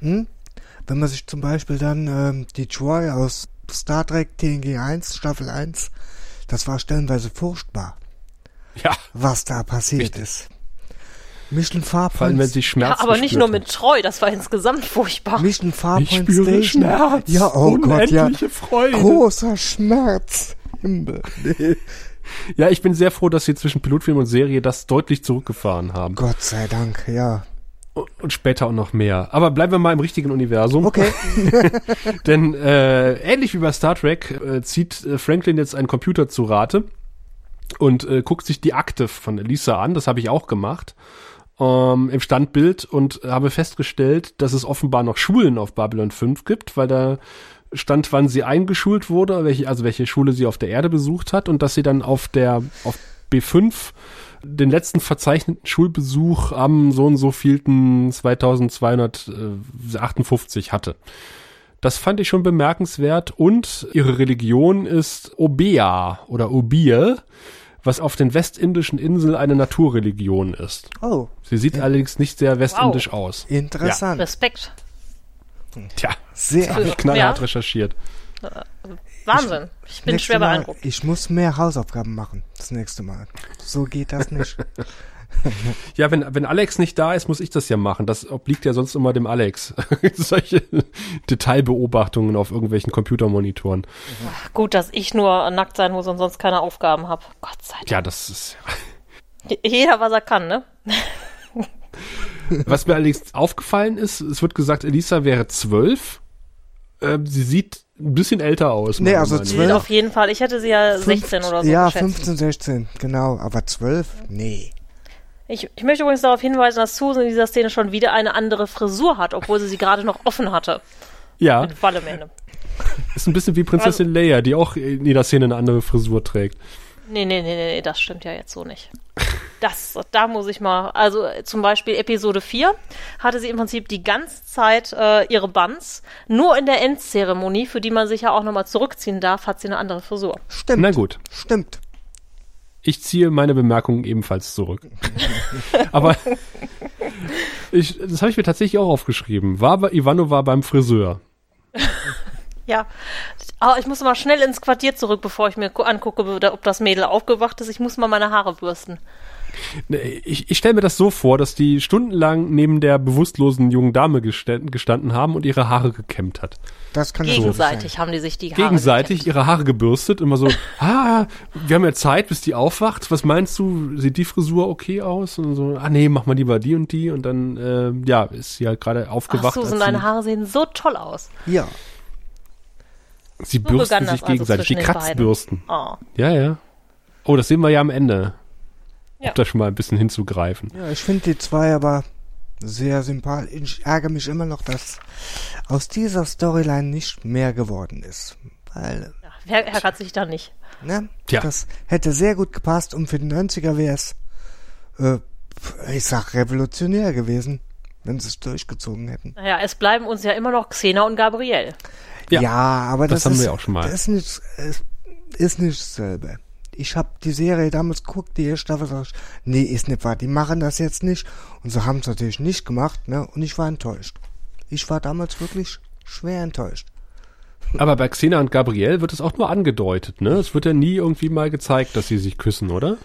Hm? Wenn man sich zum Beispiel dann ähm, die Troy aus Star Trek TNG 1, Staffel 1, das war stellenweise furchtbar. Ja. Was da passiert Richtig. ist. Mission Farpoint. Vor allem, wenn sie Schmerz Ja, aber nicht nur mit Treu, das war insgesamt furchtbar. Mission Farpoint ich spüre Station. Schmerz. Ja, oh Gott, ja. Freude. Großer Schmerz. Himmel. Nee. Ja, ich bin sehr froh, dass sie zwischen Pilotfilm und Serie das deutlich zurückgefahren haben. Gott sei Dank, ja. Und, später auch noch mehr. Aber bleiben wir mal im richtigen Universum. Okay. Denn äh, ähnlich wie bei Star Trek äh, zieht äh, Franklin jetzt einen Computer zu Rate und äh, guckt sich die Akte von Elisa an. Das habe ich auch gemacht. Ähm, im Standbild und habe festgestellt, dass es offenbar noch Schulen auf Babylon 5 gibt, weil da stand, wann sie eingeschult wurde, welche, also welche Schule sie auf der Erde besucht hat und dass sie dann auf der auf B5 den letzten verzeichneten Schulbesuch am so und so vielten 2258 hatte. Das fand ich schon bemerkenswert und ihre Religion ist Obea oder Obir, was auf den westindischen Inseln eine Naturreligion ist. Oh. Sie sieht ja. allerdings nicht sehr westindisch wow. aus. Interessant. Ja. Respekt. Tja, sehr knallhart ja. recherchiert. Wahnsinn. Ich, ich bin schwer Mal, beeindruckt. Ich muss mehr Hausaufgaben machen das nächste Mal. So geht das nicht. ja, wenn, wenn Alex nicht da ist, muss ich das ja machen. Das obliegt ja sonst immer dem Alex. Solche Detailbeobachtungen auf irgendwelchen Computermonitoren. Ach, gut, dass ich nur nackt sein muss und sonst keine Aufgaben habe. Gott sei Dank. Ja, das ist. Jeder, was er kann, ne? Was mir allerdings aufgefallen ist, es wird gesagt, Elisa wäre zwölf. Ähm, sie sieht ein bisschen älter aus. Nee, also zwölf. Auf jeden Fall. Ich hätte sie ja 16 oder so. Ja, geschätzt. 15, 16, genau. Aber zwölf? Nee. Ich, ich möchte übrigens darauf hinweisen, dass Susan in dieser Szene schon wieder eine andere Frisur hat, obwohl sie sie gerade noch offen hatte. Ja. Mit Fall am Ende. Ist ein bisschen wie Prinzessin also, Leia, die auch in jeder Szene eine andere Frisur trägt. Nee, nee, nee, nee, das stimmt ja jetzt so nicht. Das, da muss ich mal, also zum Beispiel Episode 4 hatte sie im Prinzip die ganze Zeit äh, ihre Buns. Nur in der Endzeremonie, für die man sich ja auch nochmal zurückziehen darf, hat sie eine andere Frisur. Stimmt. Na gut. Stimmt. Ich ziehe meine Bemerkungen ebenfalls zurück. Aber ich, das habe ich mir tatsächlich auch aufgeschrieben. War bei Ivanova beim Friseur. Ja, aber ich muss mal schnell ins Quartier zurück, bevor ich mir angucke, ob das Mädel aufgewacht ist. Ich muss mal meine Haare bürsten. Ich, ich stelle mir das so vor, dass die stundenlang neben der bewusstlosen jungen Dame gestanden, gestanden haben und ihre Haare gekämmt hat. Das kann Gegenseitig so haben die sich die Haare Gegenseitig gekämmt. ihre Haare gebürstet, immer so, ah, wir haben ja Zeit, bis die aufwacht. Was meinst du, sieht die Frisur okay aus? Und so, ah nee, mach mal lieber die und die. Und dann, äh, ja, ist sie halt gerade aufgewacht. Ach so, deine Haare sehen so toll aus. Ja. Sie so bürsten sich also gegenseitig, die Kratzbürsten. Oh. Ja, ja. Oh, das sehen wir ja am Ende. Ja. Um da schon mal ein bisschen hinzugreifen. Ja, ich finde die zwei aber sehr sympathisch. Ich ärgere mich immer noch, dass aus dieser Storyline nicht mehr geworden ist. Weil. Ja, wer ärgert sich da nicht? Ne? Ja. Das hätte sehr gut gepasst und für die 90er wäre es, äh, ich sag, revolutionär gewesen, wenn sie es durchgezogen hätten. Naja, es bleiben uns ja immer noch Xena und Gabrielle. Ja, ja aber das, das haben ist, wir auch schon mal. Das ist nicht, ist nicht dasselbe. Ich habe die Serie damals geguckt, die erste Staffel, sag ich, nee, ist nicht wahr, die machen das jetzt nicht. Und so haben es natürlich nicht gemacht, ne? Und ich war enttäuscht. Ich war damals wirklich schwer enttäuscht. Aber bei Xena und Gabrielle wird es auch nur angedeutet, ne? Es wird ja nie irgendwie mal gezeigt, dass sie sich küssen, oder?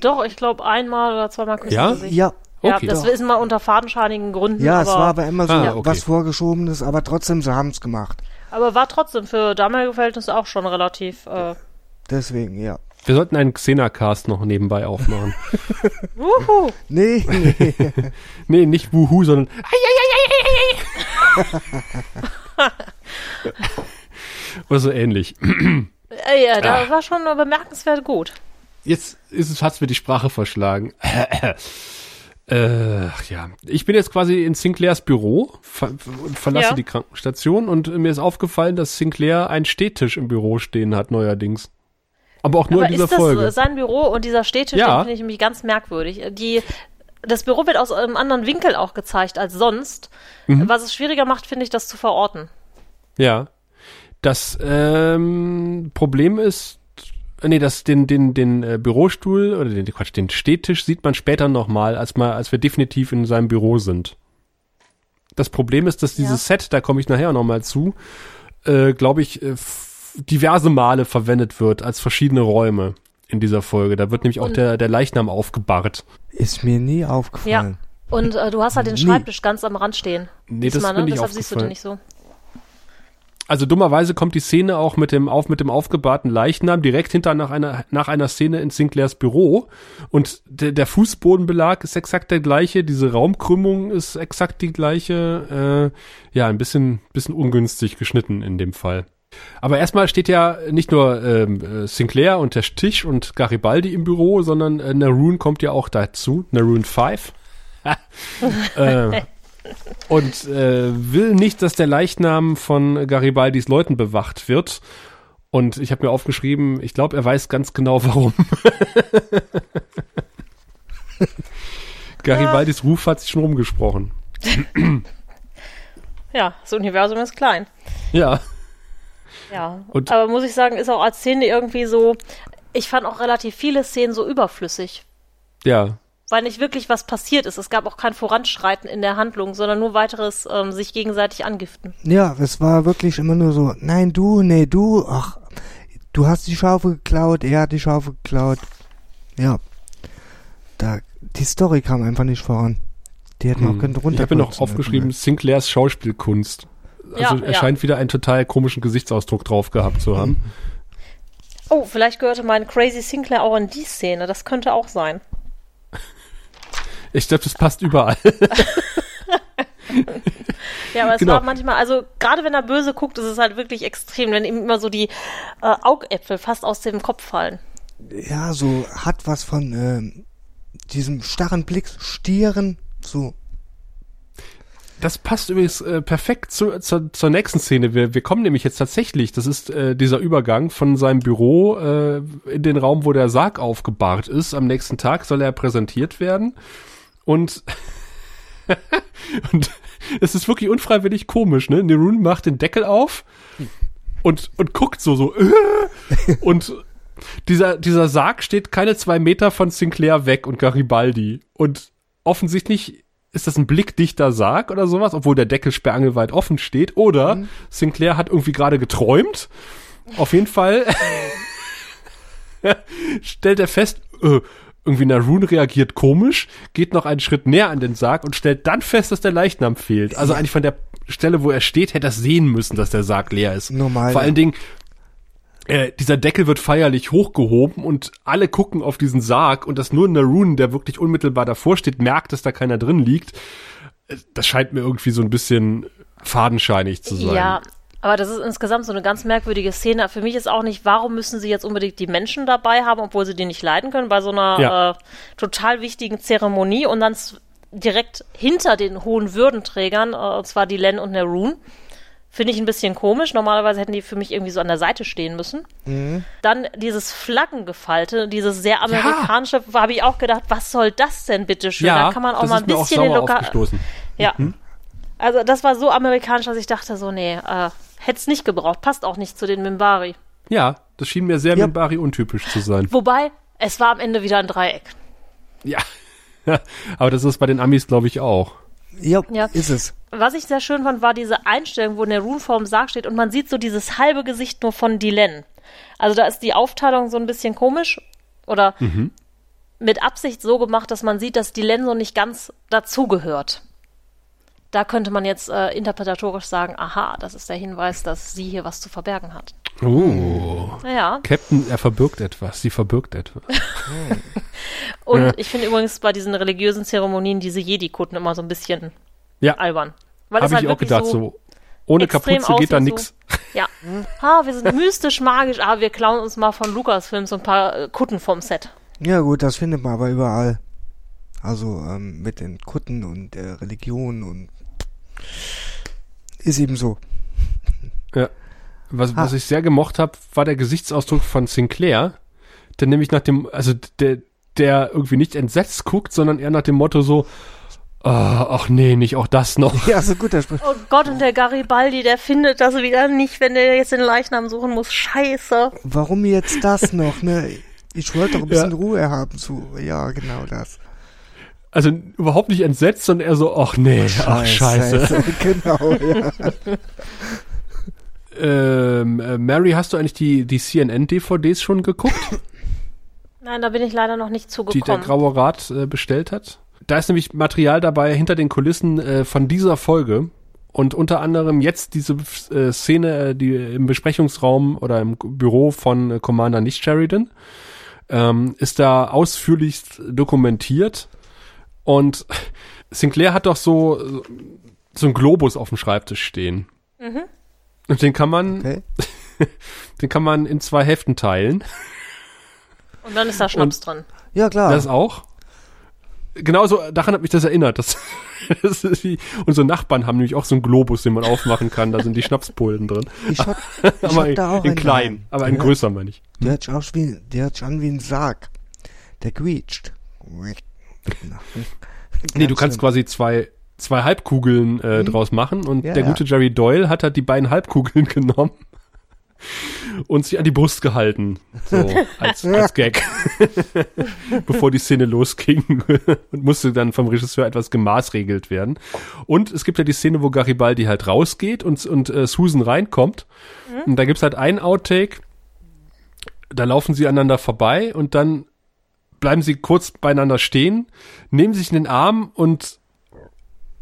Doch, ich glaube einmal oder zweimal küssen ja? sie sich. Ja, ja, okay. das ist mal unter fadenscheinigen Gründen. Ja, es war aber immer so ah, okay. was Vorgeschobenes, aber trotzdem, sie haben es gemacht. Aber war trotzdem für damalige Verhältnisse auch schon relativ. Äh Deswegen, ja. Wir sollten einen Xena-Cast noch nebenbei aufmachen. Wuhu! Nee, nee. nee, nicht Wuhu, sondern. Oder so ähnlich. ja, da ah. war schon bemerkenswert gut. Jetzt ist es, hat's mir die Sprache verschlagen. Äh, ja, ich bin jetzt quasi in Sinclairs Büro ver und verlasse ja. die Krankenstation und mir ist aufgefallen, dass Sinclair einen Stehtisch im Büro stehen hat neuerdings. Aber auch nur Aber in dieser ist das Folge. sein Büro und dieser Stehtisch, ja. finde ich nämlich ganz merkwürdig. Die, das Büro wird aus einem anderen Winkel auch gezeigt als sonst. Mhm. Was es schwieriger macht, finde ich, das zu verorten. Ja. Das ähm, Problem ist, nee, das, den, den, den äh, Bürostuhl oder den, Quatsch, den Stehtisch sieht man später nochmal, als mal, als wir definitiv in seinem Büro sind. Das Problem ist, dass dieses ja. Set, da komme ich nachher nochmal zu, äh, glaube ich, äh, diverse Male verwendet wird als verschiedene Räume in dieser Folge. Da wird nämlich auch der, der Leichnam aufgebahrt. Ist mir nie aufgefallen. Ja. Und äh, du hast halt den Schreibtisch ganz am Rand stehen. Nee, das ist ne? Deshalb siehst du den nicht so. Also dummerweise kommt die Szene auch mit dem auf mit dem aufgebahrten Leichnam direkt hinter nach einer nach einer Szene in Sinclairs Büro und der, der Fußbodenbelag ist exakt der gleiche, diese Raumkrümmung ist exakt die gleiche, äh, ja ein bisschen bisschen ungünstig geschnitten in dem Fall. Aber erstmal steht ja nicht nur ähm, Sinclair und der Stich und Garibaldi im Büro, sondern äh, Naroon kommt ja auch dazu, Naroon 5. äh, und äh, will nicht, dass der Leichnam von Garibaldis Leuten bewacht wird. Und ich habe mir aufgeschrieben, ich glaube, er weiß ganz genau warum. Garibaldis Ruf hat sich schon rumgesprochen. ja, das Universum ist klein. Ja. Ja, und aber muss ich sagen, ist auch als Szene irgendwie so, ich fand auch relativ viele Szenen so überflüssig. Ja. Weil nicht wirklich was passiert ist. Es gab auch kein Voranschreiten in der Handlung, sondern nur weiteres ähm, sich gegenseitig angiften. Ja, es war wirklich immer nur so, nein, du, nee, du, ach, du hast die Schaufel geklaut, er hat die Schaufel geklaut. Ja. Da, die Story kam einfach nicht voran. Die hätten hm. auch können runter. Ich habe mir noch aufgeschrieben, Sinclairs Schauspielkunst. Also ja, er ja. scheint wieder einen total komischen Gesichtsausdruck drauf gehabt zu haben. Oh, vielleicht gehörte mein Crazy Sinclair auch in die Szene. Das könnte auch sein. Ich glaube, das passt überall. ja, aber es genau. war manchmal, also gerade wenn er böse guckt, ist es halt wirklich extrem, wenn ihm immer so die äh, Augäpfel fast aus dem Kopf fallen. Ja, so hat was von äh, diesem starren Blick, Stieren, so das passt übrigens äh, perfekt zu, zu, zur nächsten Szene. Wir, wir kommen nämlich jetzt tatsächlich, das ist äh, dieser Übergang von seinem Büro äh, in den Raum, wo der Sarg aufgebahrt ist. Am nächsten Tag soll er präsentiert werden. Und, und es ist wirklich unfreiwillig komisch, ne? Nerun macht den Deckel auf und, und guckt so, so, äh, und dieser, dieser Sarg steht keine zwei Meter von Sinclair weg und Garibaldi. Und offensichtlich ist das ein blickdichter Sarg oder sowas, obwohl der Deckel sperrangelweit offen steht. Oder mhm. Sinclair hat irgendwie gerade geträumt. Auf jeden Fall stellt er fest, äh, irgendwie Narun reagiert komisch, geht noch einen Schritt näher an den Sarg und stellt dann fest, dass der Leichnam fehlt. Also eigentlich von der Stelle, wo er steht, hätte er sehen müssen, dass der Sarg leer ist. Normal. Vor allen Dingen, äh, dieser Deckel wird feierlich hochgehoben und alle gucken auf diesen Sarg und dass nur Narun, der wirklich unmittelbar davor steht, merkt, dass da keiner drin liegt. Äh, das scheint mir irgendwie so ein bisschen fadenscheinig zu sein. Ja, aber das ist insgesamt so eine ganz merkwürdige Szene. Für mich ist auch nicht, warum müssen sie jetzt unbedingt die Menschen dabei haben, obwohl sie die nicht leiden können, bei so einer ja. äh, total wichtigen Zeremonie und dann direkt hinter den hohen Würdenträgern, äh, und zwar die Len und Nerun. Finde ich ein bisschen komisch. Normalerweise hätten die für mich irgendwie so an der Seite stehen müssen. Mhm. Dann dieses Flaggengefalte, dieses sehr amerikanische, ja. habe ich auch gedacht, was soll das denn bitte schön? Ja, da kann man auch mal ein bisschen den Lokal. Ja. Mhm. Also das war so amerikanisch, dass ich dachte so, nee, äh, hätte es nicht gebraucht. Passt auch nicht zu den Mimbari. Ja, das schien mir sehr ja. Mimbari untypisch zu sein. Wobei, es war am Ende wieder ein Dreieck. Ja. Aber das ist bei den Amis, glaube ich, auch. Ja, ja, ist es. Was ich sehr schön fand, war diese Einstellung, wo der Rune vorm Sarg steht und man sieht so dieses halbe Gesicht nur von Dylan. Also da ist die Aufteilung so ein bisschen komisch oder mhm. mit Absicht so gemacht, dass man sieht, dass Dylan so nicht ganz dazugehört. Da könnte man jetzt äh, interpretatorisch sagen, aha, das ist der Hinweis, dass sie hier was zu verbergen hat. Oh. Ja. Captain, er verbirgt etwas, sie verbirgt etwas. Und ja. ich finde übrigens bei diesen religiösen Zeremonien diese Jedi-Kutten immer so ein bisschen ja. albern. Habe ich halt auch gedacht, so, so ohne Kapuze geht da nix. So. Ja. ah, wir sind mystisch, magisch, aber wir klauen uns mal von Lukas-Film so ein paar äh, Kutten vom Set. Ja gut, das findet man aber überall. Also ähm, mit den Kutten und der Religion und ist eben so. Ja. Was, was ich sehr gemocht habe, war der Gesichtsausdruck von Sinclair, der nämlich nach dem, also der, der irgendwie nicht entsetzt guckt, sondern eher nach dem Motto so, oh, ach nee, nicht auch das noch. Ja, so gut, der Sprich. Oh Gott, und der Garibaldi, der findet das wieder nicht, wenn der jetzt den Leichnam suchen muss. Scheiße. Warum jetzt das noch, ne? Ich wollte doch ein bisschen ja. Ruhe haben zu. Ja, genau das. Also überhaupt nicht entsetzt, sondern eher so, ach nee, ach scheiße. Ach, scheiße. genau, ja. ähm, äh, Mary, hast du eigentlich die, die CNN-DVDs schon geguckt? Nein, da bin ich leider noch nicht zugekommen. Die der Graue Rat äh, bestellt hat? Da ist nämlich Material dabei hinter den Kulissen äh, von dieser Folge. Und unter anderem jetzt diese äh, Szene, äh, die im Besprechungsraum oder im Büro von äh, Commander Nicht Sheridan, ähm, ist da ausführlichst dokumentiert. Und Sinclair hat doch so, so einen Globus auf dem Schreibtisch stehen. Mhm. Und den kann man, okay. den kann man in zwei Hälften teilen. Und dann ist da Schnaps und, drin. Ja, klar. Das auch. Genauso, daran hat mich das erinnert. Das, das ist wie, unsere Nachbarn haben nämlich auch so einen Globus, den man aufmachen kann. Da sind die Schnapspulden drin. Ich hab, ich aber hab da auch in klein, Namen. aber in größer meine ich. Der auch wie, der hört sich an wie ein Sarg. Der quietscht. Nee, du kannst quasi zwei, zwei Halbkugeln äh, hm. draus machen und ja, der gute Jerry Doyle hat halt die beiden Halbkugeln genommen und sich an die Brust gehalten. So, als, als Gag. Bevor die Szene losging und musste dann vom Regisseur etwas gemaßregelt werden. Und es gibt ja die Szene, wo Garibaldi halt rausgeht und, und äh, Susan reinkommt. Mhm. Und da gibt's halt einen Outtake, da laufen sie aneinander vorbei und dann bleiben sie kurz beieinander stehen, nehmen sich in den Arm und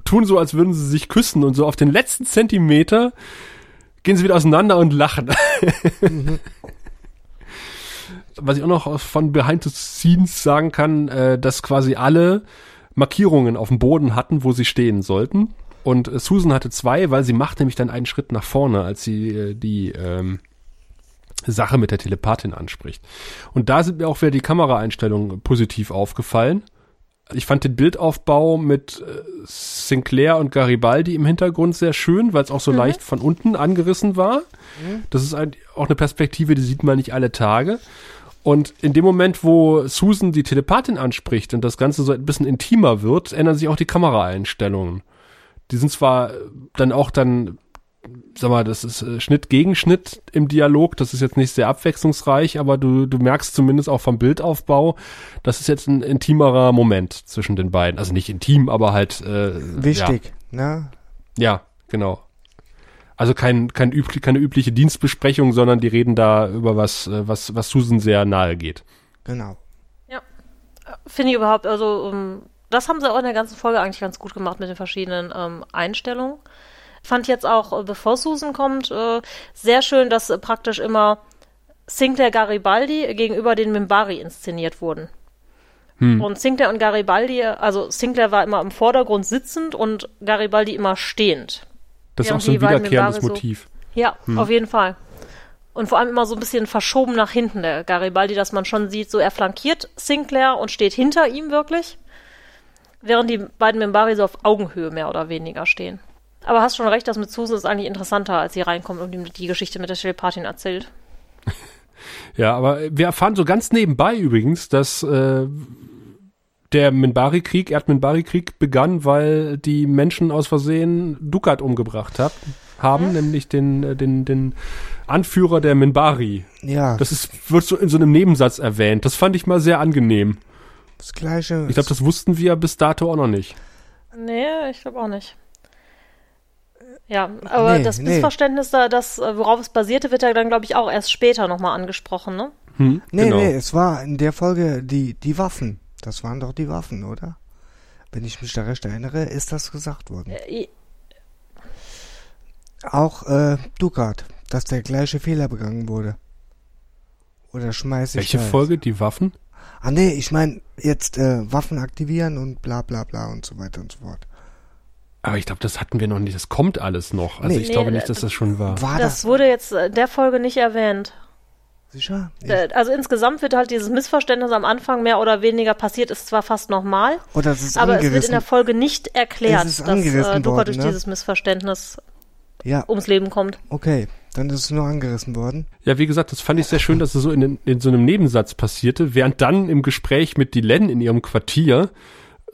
tun so, als würden sie sich küssen und so auf den letzten Zentimeter gehen sie wieder auseinander und lachen. Mhm. Was ich auch noch von Behind the Scenes sagen kann, äh, dass quasi alle Markierungen auf dem Boden hatten, wo sie stehen sollten. Und äh, Susan hatte zwei, weil sie macht nämlich dann einen Schritt nach vorne, als sie äh, die ähm, Sache mit der Telepathin anspricht. Und da sind mir auch wieder die Kameraeinstellungen positiv aufgefallen. Ich fand den Bildaufbau mit äh, Sinclair und Garibaldi im Hintergrund sehr schön, weil es auch so mhm. leicht von unten angerissen war. Mhm. Das ist ein, auch eine Perspektive, die sieht man nicht alle Tage. Und in dem Moment, wo Susan die Telepathin anspricht und das Ganze so ein bisschen intimer wird, ändern sich auch die Kameraeinstellungen. Die sind zwar dann auch dann sag mal, das ist äh, Schnitt gegen Schnitt im Dialog. Das ist jetzt nicht sehr abwechslungsreich, aber du, du merkst zumindest auch vom Bildaufbau, das ist jetzt ein intimerer Moment zwischen den beiden. Also nicht intim, aber halt äh, wichtig, ja. ne? Ja, genau. Also kein, kein üblich, keine übliche Dienstbesprechung, sondern die reden da über was, äh, was, was Susan sehr nahe geht. Genau. Ja. Finde ich überhaupt, also um, ähm, das haben sie auch in der ganzen Folge eigentlich ganz gut gemacht mit den verschiedenen ähm, Einstellungen fand jetzt auch, äh, bevor Susan kommt, äh, sehr schön, dass äh, praktisch immer Sinclair Garibaldi gegenüber den Mimbari inszeniert wurden. Hm. Und Sinclair und Garibaldi, also Sinclair war immer im Vordergrund sitzend und Garibaldi immer stehend. Das ist auch so ein wiederkehrendes Motiv. So, ja, hm. auf jeden Fall. Und vor allem immer so ein bisschen verschoben nach hinten, der Garibaldi, dass man schon sieht, so er flankiert Sinclair und steht hinter ihm wirklich, während die beiden Mimbari so auf Augenhöhe mehr oder weniger stehen. Aber hast schon recht, das mit Susan ist eigentlich interessanter, als sie reinkommt und ihm die Geschichte mit der Telepathin erzählt. ja, aber wir erfahren so ganz nebenbei übrigens, dass äh, der Minbari-Krieg, Erd-Minbari-Krieg begann, weil die Menschen aus Versehen Dukat umgebracht hat, haben, hm? nämlich den, äh, den, den Anführer der Minbari. Ja. Das ist, wird so in so einem Nebensatz erwähnt. Das fand ich mal sehr angenehm. Das Gleiche. Ich glaube, das wussten wir bis dato auch noch nicht. Nee, ich glaube auch nicht. Ja, aber nee, das Missverständnis, nee. das, worauf es basierte, wird ja dann, glaube ich, auch erst später nochmal angesprochen, ne? Hm, nee, genau. nee, es war in der Folge die, die Waffen. Das waren doch die Waffen, oder? Wenn ich mich da recht erinnere, ist das gesagt worden. Äh, auch äh, Dukat, dass der gleiche Fehler begangen wurde. Oder schmeiße ich. Welche Folge? Die Waffen? Ah nee, ich meine jetzt äh, Waffen aktivieren und bla bla bla und so weiter und so fort. Aber ich glaube, das hatten wir noch nicht. Das kommt alles noch. Also nee, ich nee, glaube nicht, dass das schon war. war das, das wurde jetzt in der Folge nicht erwähnt. Sicher? Ich also insgesamt wird halt dieses Missverständnis am Anfang mehr oder weniger passiert, ist zwar fast normal, oder es ist aber es wird in der Folge nicht erklärt, dass äh, Duka durch ne? dieses Missverständnis ja. ums Leben kommt. Okay, dann ist es nur angerissen worden. Ja, wie gesagt, das fand ich sehr schön, dass es so in, in so einem Nebensatz passierte, während dann im Gespräch mit Dylan in ihrem Quartier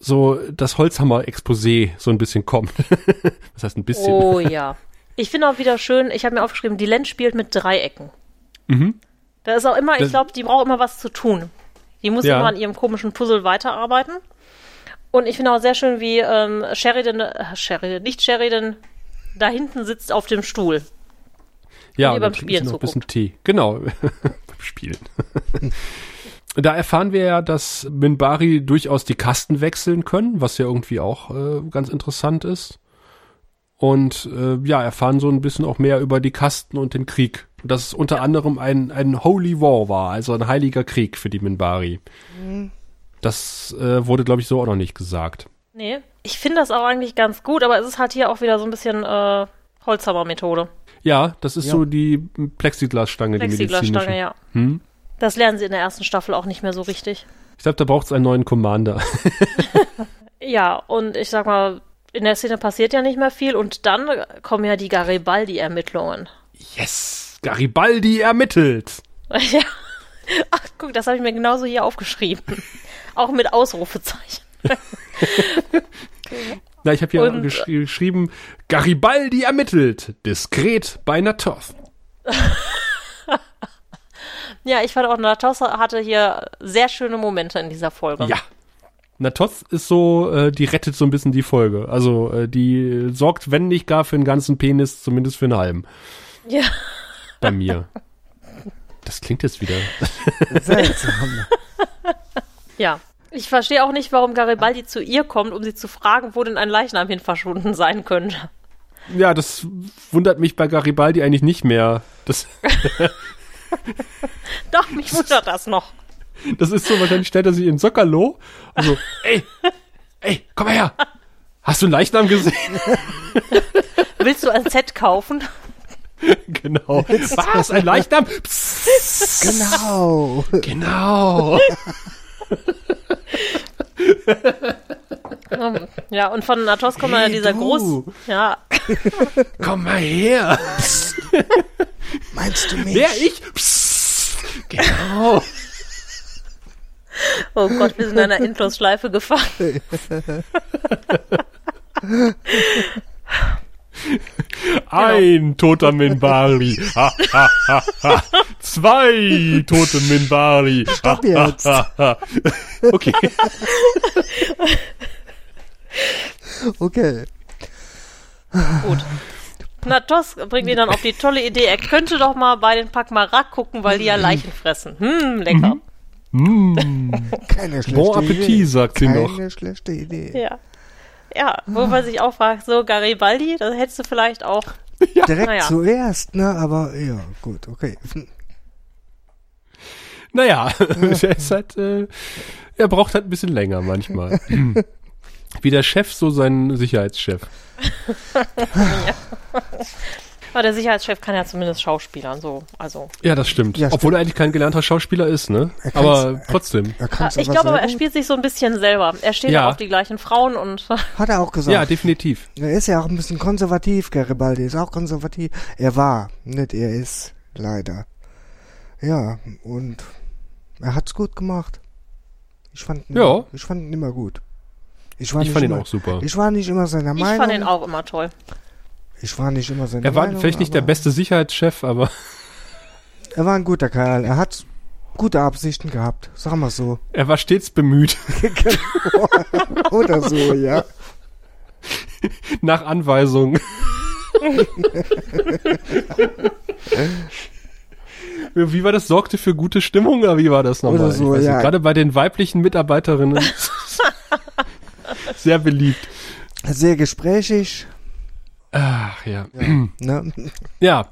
so das Holzhammer-Exposé so ein bisschen kommt. das heißt ein bisschen. Oh ja. Ich finde auch wieder schön, ich habe mir aufgeschrieben, die Len spielt mit Dreiecken. Mhm. Da ist auch immer, ich glaube, die braucht immer was zu tun. Die muss ja. immer an ihrem komischen Puzzle weiterarbeiten. Und ich finde auch sehr schön, wie ähm, Sheridan, äh, Sheridan, nicht Sheridan, da hinten sitzt auf dem Stuhl. Ja, und beim Spielen noch ein bisschen Tee. Genau, beim Spielen. da erfahren wir ja, dass Minbari durchaus die Kasten wechseln können, was ja irgendwie auch äh, ganz interessant ist. Und äh, ja, erfahren so ein bisschen auch mehr über die Kasten und den Krieg. Dass es unter anderem ein, ein Holy War war, also ein heiliger Krieg für die Minbari. Mhm. Das äh, wurde, glaube ich, so auch noch nicht gesagt. Nee, ich finde das auch eigentlich ganz gut, aber es ist halt hier auch wieder so ein bisschen äh, Holzhammer-Methode. Ja, das ist ja. so die Plexiglasstange, Plexiglasstange, die medizinische. ja. Hm? Das lernen sie in der ersten Staffel auch nicht mehr so richtig. Ich glaube, da braucht es einen neuen Commander. ja, und ich sag mal, in der Szene passiert ja nicht mehr viel und dann kommen ja die Garibaldi-Ermittlungen. Yes! Garibaldi ermittelt! ja. Ach, guck, das habe ich mir genauso hier aufgeschrieben. Auch mit Ausrufezeichen. Na, ich habe hier und, gesch geschrieben, Garibaldi ermittelt, diskret bei Natov. Ja, ich fand auch, Natos hatte hier sehr schöne Momente in dieser Folge. Ja. Natos ist so, äh, die rettet so ein bisschen die Folge. Also äh, die sorgt, wenn nicht gar für einen ganzen Penis, zumindest für einen halben. Ja. Bei mir. Das klingt jetzt wieder. Seltsam. Ja. Ich verstehe auch nicht, warum Garibaldi zu ihr kommt, um sie zu fragen, wo denn ein Leichnam hin verschwunden sein könnte. Ja, das wundert mich bei Garibaldi eigentlich nicht mehr. Das, Doch, mich wundert das noch. das ist so, wahrscheinlich stellt er sich in Sockerlo. Also, ey, ey, komm mal her. Hast du einen Leichnam gesehen? Willst du ein Set kaufen? genau. Was, ein Leichnam? Psst, Genau. genau. Ja, und von Natos kommt dann ja Hey, dieser du. Groß. Ja, Komm mal her. Meinst du mich? Wer ich? Psst, genau. oh Gott, wir sind in einer Endlosschleife gefangen. Ein toter Minbari. Ha, ha, ha, ha. Zwei tote Minbari. Ha, Stopp jetzt. ha, ha, ha. Okay. Okay. Gut. Natos bringt ihn dann auf die tolle Idee, er könnte doch mal bei den Pakmarak gucken, weil die ja Leichen fressen. Hm, lecker. Keine schlechte Bon Appetit, Idee. sagt sie Keine noch. schlechte Idee. Ja. Ja, wo man sich auch fragt, so Garibaldi, das hättest du vielleicht auch. Direkt Naja. zuerst, ne? Aber ja, gut, okay. Naja, er ist halt, äh, er braucht halt ein bisschen länger manchmal. Wie der Chef, so sein Sicherheitschef. Aber der Sicherheitschef kann ja zumindest Schauspielern, so, also. Ja, das stimmt. Ja, Obwohl er eigentlich kein gelernter Schauspieler ist, ne? Er Aber trotzdem. Er kann's Ich aber glaube aber, er spielt sich so ein bisschen selber. Er steht Ja. ja. auf die gleichen Frauen und Hat er auch gesagt. Ja, definitiv. er ist ja auch ein bisschen konservativ, Garibaldi ist auch konservativ. Er war, nicht er ist, leider. Ja, und er hat's gut gemacht. Ich fand ihn, Ja. ich fand ihn immer gut. Ich, war Ich fand ihn immer, auch super. Ich war nicht immer seiner ich Meinung. fand ihn auch immer toll. Ich war nicht immer seiner Er war Meinung. vielleicht nicht der beste Sicherheitschef, aber Er war ein guter Kerl. Er hat gute Absichten gehabt. Sag mal so. er war stets bemüht, Oder so, ja. nach Anweisung. Wie war das? Sorgte für gute Stimmung oder wie war das nochmal? Oder so, Ich ja. Gerade bei den weiblichen Mitarbeiterinnen sehr beliebt. Sehr gesprächig. Ach ja. Ne? Ja,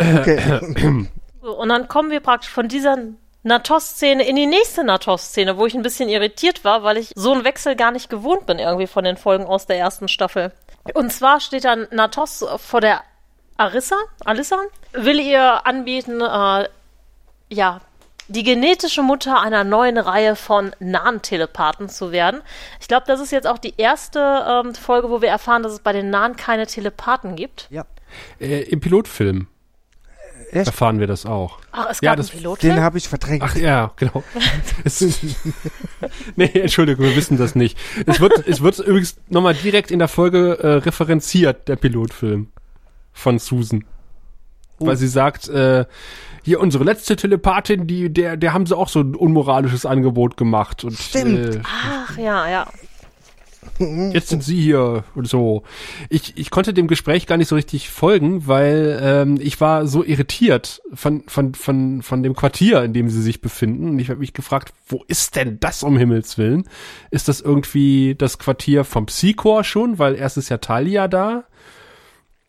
Okay. So, und dann kommen wir praktisch von dieser Natos-Szene in die nächste Natos-Szene, wo ich ein bisschen irritiert war, weil ich so einen Wechsel gar nicht gewohnt bin irgendwie von den Folgen aus der ersten Staffel. Und zwar steht dann Natos vor der Arissa, Alissa, will ihr anbieten, äh, ja, die genetische Mutter einer neuen Reihe von Nahen-Telepathen zu werden. Ich glaube, das ist jetzt auch die erste ähm, Folge, wo wir erfahren, dass es bei den Nahen keine Telepathen gibt. ja. äh, im Pilotfilm Echt? erfahren wir das auch. Ach, es Ja, gab das- einen Pilotfilm? Den habe ich verdrängt. Ach ja, genau. Nee, Entschuldigung, wir wissen das nicht. Es wird, es wird übrigens nochmal direkt in der Folge äh, referenziert, der Pilotfilm von Susan. Weil sie sagt, äh, hier unsere letzte Telepathin, die, der, der haben sie auch so ein unmoralisches Angebot gemacht. Und Stimmt. Äh, Ach ja, ja. jetzt sind sie hier und so. Ich, ich konnte dem Gespräch gar nicht so richtig folgen, weil ähm, ich war so irritiert von, von, von, von dem Quartier, in dem sie sich befinden. Und ich habe mich gefragt, wo ist denn das um Himmels Willen? Ist das irgendwie das Quartier vom Psychor schon, weil erst ist ja Talia da?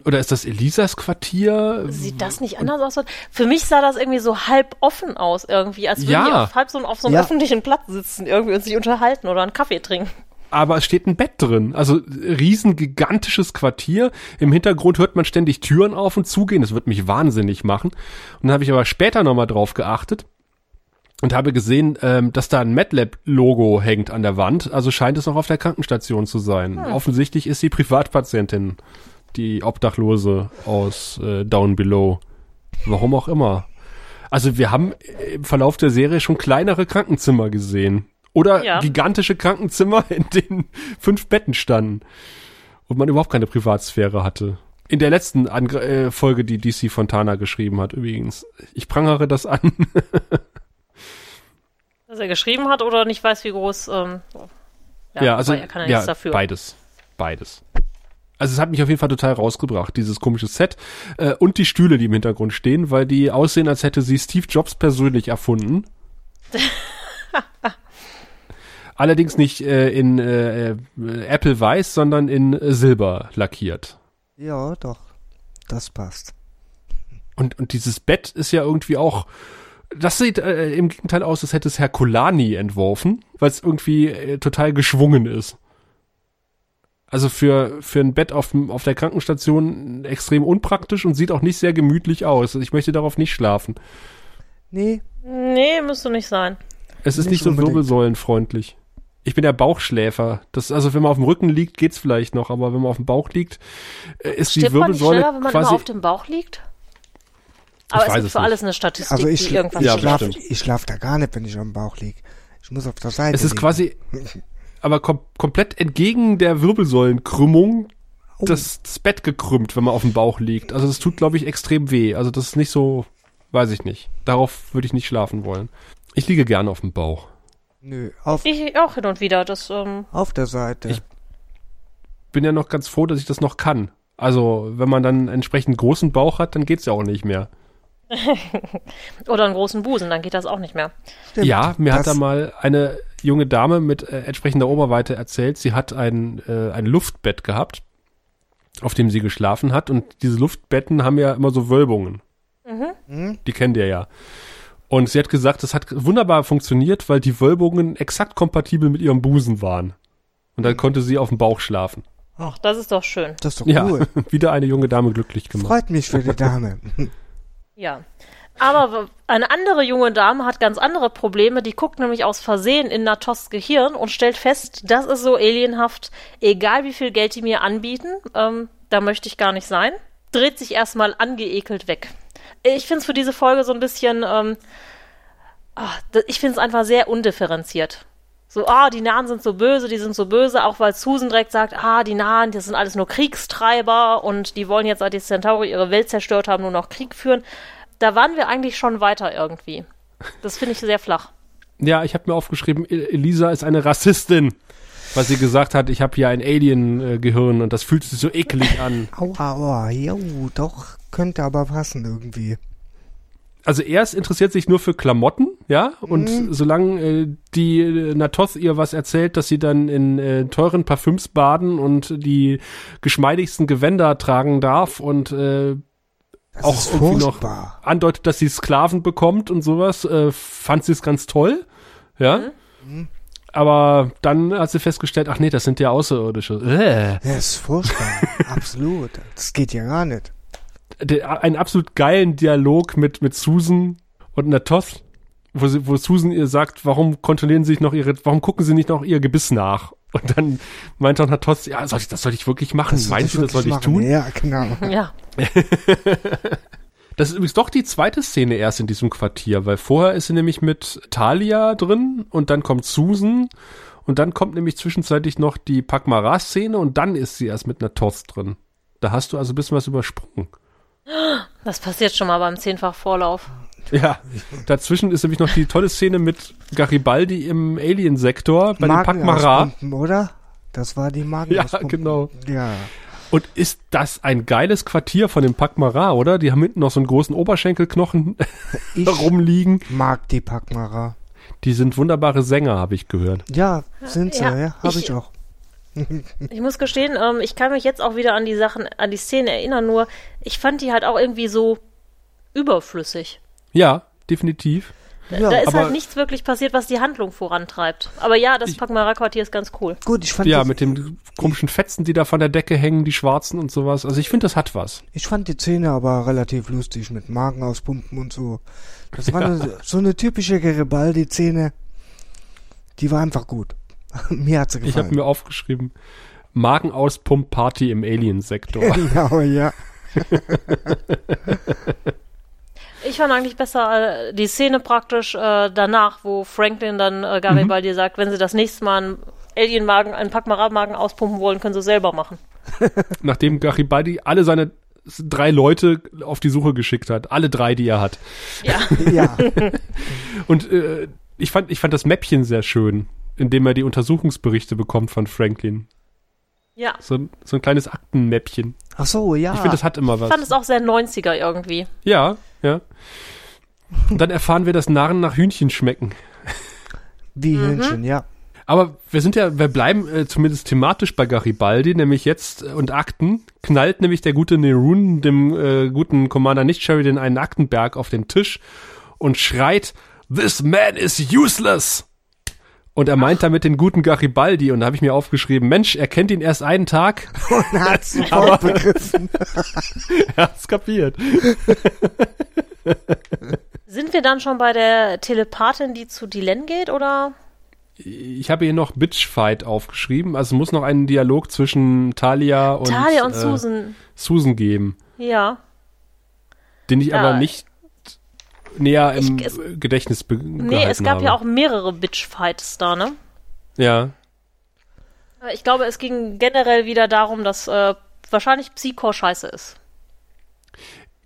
Oder ist das Elisas Quartier? Sieht das nicht anders aus? Für mich sah das irgendwie so halb offen aus irgendwie, als würden Ja. die auf halb so auf so einem Ja. öffentlichen Platz sitzen irgendwie und sich unterhalten oder einen Kaffee trinken. aber es steht ein Bett drin. Also riesen gigantisches Quartier. Im Hintergrund hört man ständig Türen auf und zugehen. Das wird mich wahnsinnig machen. Und dann habe ich aber später nochmal drauf geachtet und habe gesehen, ähm, dass da ein MedLab-Logo hängt an der Wand. Also scheint es auch auf der Krankenstation zu sein. Offensichtlich ist sie Privatpatientin, die Obdachlose aus äh, Down Below. Warum auch immer. Also wir haben im Verlauf der Serie schon kleinere Krankenzimmer gesehen. Oder Ja. gigantische Krankenzimmer, in denen fünf Betten standen. Und man überhaupt keine Privatsphäre hatte. In der letzten Angr äh, Folge, die DC Fontana geschrieben hat, übrigens. Ich prangere das an. Dass er geschrieben hat oder nicht weiß, wie groß. Ähm, ja, ja, also ja, ja beides. Beides. Also es hat mich auf jeden Fall total rausgebracht, dieses komische Set äh, und die Stühle, die im Hintergrund stehen, weil die aussehen, als hätte sie Steve Jobs persönlich erfunden. Allerdings nicht äh, in äh, Apple Weiß, sondern in Silber lackiert. Ja, doch. Das passt. Und, und dieses Bett ist ja irgendwie auch das sieht äh, im Gegenteil aus, als hätte es Herculani entworfen, weil es irgendwie äh, total geschwungen ist. Also für, für ein Bett auf, auf der Krankenstation extrem unpraktisch und sieht auch nicht sehr gemütlich aus. Also ich möchte darauf nicht schlafen. Nee. Nee, müsste nicht sein. Es ist nicht, nicht so unbedingt. wirbelsäulenfreundlich. Ich bin der Bauchschläfer. Das, also wenn man auf dem Rücken liegt, geht's vielleicht noch, aber wenn man auf dem Bauch liegt, äh, ist Stirbt die Wirbelsäule man nicht schneller, wenn man quasi immer auf dem Bauch liegt? Aber ich es gibt für alles eine Statistik, also ich, die irgendwas ja, schlaf, Ich schlafe da gar nicht, wenn ich am Bauch liege. Ich muss auf der Seite Es ist liegen. quasi, aber kom komplett entgegen der Wirbelsäulenkrümmung oh. das, das Bett gekrümmt, wenn man auf dem Bauch liegt. Also das tut, glaube ich, extrem weh. Also das ist nicht so, weiß ich nicht. Darauf würde ich nicht schlafen wollen. Ich liege gerne auf dem Bauch. Nö, auf. Ich auch hin und wieder. Das, ähm auf der Seite. Ich bin ja noch ganz froh, dass ich das noch kann. Also, wenn man dann entsprechend großen Bauch hat, dann geht's ja auch nicht mehr. Oder einen großen Busen, dann geht das auch nicht mehr. Stimmt, ja, mir hat da mal eine junge Dame mit äh, entsprechender Oberweite erzählt, sie hat ein, äh, ein Luftbett gehabt, auf dem sie geschlafen hat. Und diese Luftbetten haben ja immer so Wölbungen. Mhm. Die kennt ihr ja. Und sie hat gesagt, das hat wunderbar funktioniert, weil die Wölbungen exakt kompatibel mit ihrem Busen waren. Und dann konnte sie auf dem Bauch schlafen. Ach, das ist doch schön. Das ist doch cool. Ja, wieder eine junge Dame glücklich gemacht. Freut mich für die Dame. Ja. Aber eine andere junge Dame hat ganz andere Probleme. Die guckt nämlich aus Versehen in Natos Gehirn und stellt fest, das ist so alienhaft. Egal wie viel Geld die mir anbieten, ähm, da möchte ich gar nicht sein. Dreht sich erstmal angeekelt weg. Ich finde es für diese Folge so ein bisschen, ähm, ach, ich finde es einfach sehr undifferenziert. So, ah, die Nahen sind so böse, die sind so böse, auch weil Susan direkt sagt, ah, die Nahen, das sind alles nur Kriegstreiber und die wollen jetzt, seit die Centauri ihre Welt zerstört haben, nur noch Krieg führen da waren wir eigentlich schon weiter irgendwie. Das finde ich sehr flach. Ja, ich habe mir aufgeschrieben, Elisa ist eine Rassistin, weil sie gesagt hat, ich habe hier ein Alien-Gehirn und das fühlt sich so eklig an. Aua, aua, jo, doch, könnte aber passen irgendwie. Also erst interessiert sich nur für Klamotten, ja, und mhm. solange äh, die äh, Natoth ihr was erzählt, dass sie dann in äh, teuren Parfüms baden und die geschmeidigsten Gewänder tragen darf und äh, das auch irgendwie noch andeutet, dass sie Sklaven bekommt und sowas, äh, fand sie es ganz toll. Ja. Mhm. Aber dann hat sie festgestellt, ach nee, das sind ja Außerirdische. Äh. Das ist furchtbar. absolut. Das geht ja gar nicht. Einen absolut geilen Dialog mit, mit Susan und Natoth, wo, sie, wo Susan ihr sagt, warum kontrollieren sie nicht noch ihre, warum gucken sie nicht noch ihr Gebiss nach? Und dann meint auch Natos, ja, soll ich, das soll ich wirklich machen? Das Meinst du, das soll ich machen? tun? Ja, genau. Ja. das ist übrigens doch die zweite Szene erst in diesem Quartier, weil vorher ist sie nämlich mit Talia drin und dann kommt Susan und dann kommt nämlich zwischenzeitlich noch die Pakmara-Szene und dann ist sie erst mit Natos drin. Da hast du also ein bisschen was übersprungen. Das passiert schon mal beim zehnfach Vorlauf. Ja, dazwischen ist nämlich noch die tolle Szene mit Garibaldi im Alien-Sektor bei den Pakmara. oder? Das war die Magen. Ja, genau. Ja. Und ist das ein geiles Quartier von den Pakmara, oder? Die haben hinten noch so einen großen Oberschenkelknochen rumliegen. mag die Pakmara. Die sind wunderbare Sänger, habe ich gehört. Ja, sind sie, ja, ja habe ich, ich, auch. Ich muss gestehen, ähm, ich kann mich jetzt auch wieder an die Sachen, an die Szene erinnern, nur ich fand die halt auch irgendwie so überflüssig. Ja, definitiv. Ja, da ist halt nichts wirklich passiert, was die Handlung vorantreibt. Aber ja, das Pakmara-Quartier ist ganz cool. Gut, ich fand Ja, mit den komischen Fetzen, die da von der Decke hängen, die schwarzen und sowas. Also ich finde, das hat was. Ich fand die Szene aber relativ lustig mit Magen auspumpen und so. Das war ja. eine, so eine typische Garibaldi-Szene. Die war einfach gut. mir hat sie gefallen. Ich habe mir aufgeschrieben, Magen auspump Party im Alien-Sektor. genau, ja. Ich fand eigentlich besser äh, die Szene praktisch äh, danach, wo Franklin dann äh, Garibaldi mhm. sagt, wenn sie das nächste Mal einen Alien-Magen, einen Packmara-Magen auspumpen wollen, können sie selber machen. Nachdem Garibaldi alle seine drei Leute auf die Suche geschickt hat. Alle drei, die er hat. Ja. Ja. Und äh, ich, fand, ich fand das Mäppchen sehr schön, in dem er die Untersuchungsberichte bekommt von Franklin. Ja. So, so ein kleines Aktenmäppchen. Ach so, ja. Ich finde, das hat immer was. Ich fand es auch sehr 90er irgendwie. Ja, ja. Und dann erfahren wir, dass Narren nach Hühnchen schmecken. Wie Mhm. Hühnchen, ja. Aber wir sind ja, wir bleiben äh, zumindest thematisch bei Garibaldi, nämlich jetzt äh, und Akten, knallt nämlich der gute Nerun dem äh, guten Commander nicht Sheridan einen Aktenberg auf den Tisch und schreit, This man is useless! Und er meint damit den guten Garibaldi und da habe ich mir aufgeschrieben, Mensch, er kennt ihn erst einen Tag, Und hat sofort begriffen. er hat's kapiert. Sind wir dann schon bei der Telepathin, die zu Dylan geht, oder? Ich habe hier noch Bitchfight aufgeschrieben, also es muss noch einen Dialog zwischen Talia und, Talia und äh, Susan. Susan geben, Ja. den ich Ja. aber nicht näher im Ich- es- Gedächtnis be Nee, es gab habe. ja auch mehrere Bitchfights da, ne? Ja, Aber Ich glaube, es ging generell wieder darum, dass äh, wahrscheinlich Psycho scheiße ist.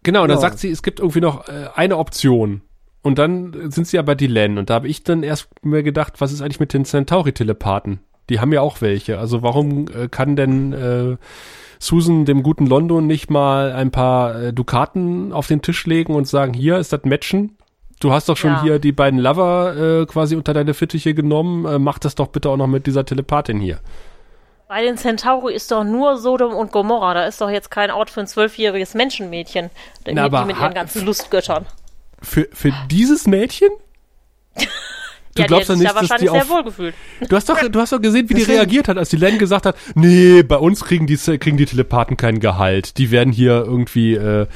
genau. Und dann Ja. sagt sie, es gibt irgendwie noch äh, eine Option. Und dann sind sie ja bei Dylan. Und da habe ich dann erst mir gedacht, was ist eigentlich mit den Centauri-Telepathen? Die haben ja auch welche. Also warum äh, kann denn äh, Susan dem guten London nicht mal ein paar äh, Dukaten auf den Tisch legen und sagen, hier ist das Matchen? Du hast doch schon Ja. hier die beiden Lover äh, quasi unter deine Fittiche genommen. Äh, mach das doch bitte auch noch mit dieser Telepathin hier. Bei den Centauri ist doch nur Sodom und Gomorra. Da ist doch jetzt kein Ort für ein zwölfjähriges Menschenmädchen. Die, Na, aber die mit ihren ganzen Lustgöttern. Für, für dieses Mädchen? Du ja, glaubst sich nicht, da dass wahrscheinlich die sehr auf. Du hast doch, du hast doch gesehen, wie die reagiert hat, als die Len gesagt hat, nee, bei uns kriegen die, kriegen die Telepathen kein Gehalt. Die werden hier irgendwie, äh,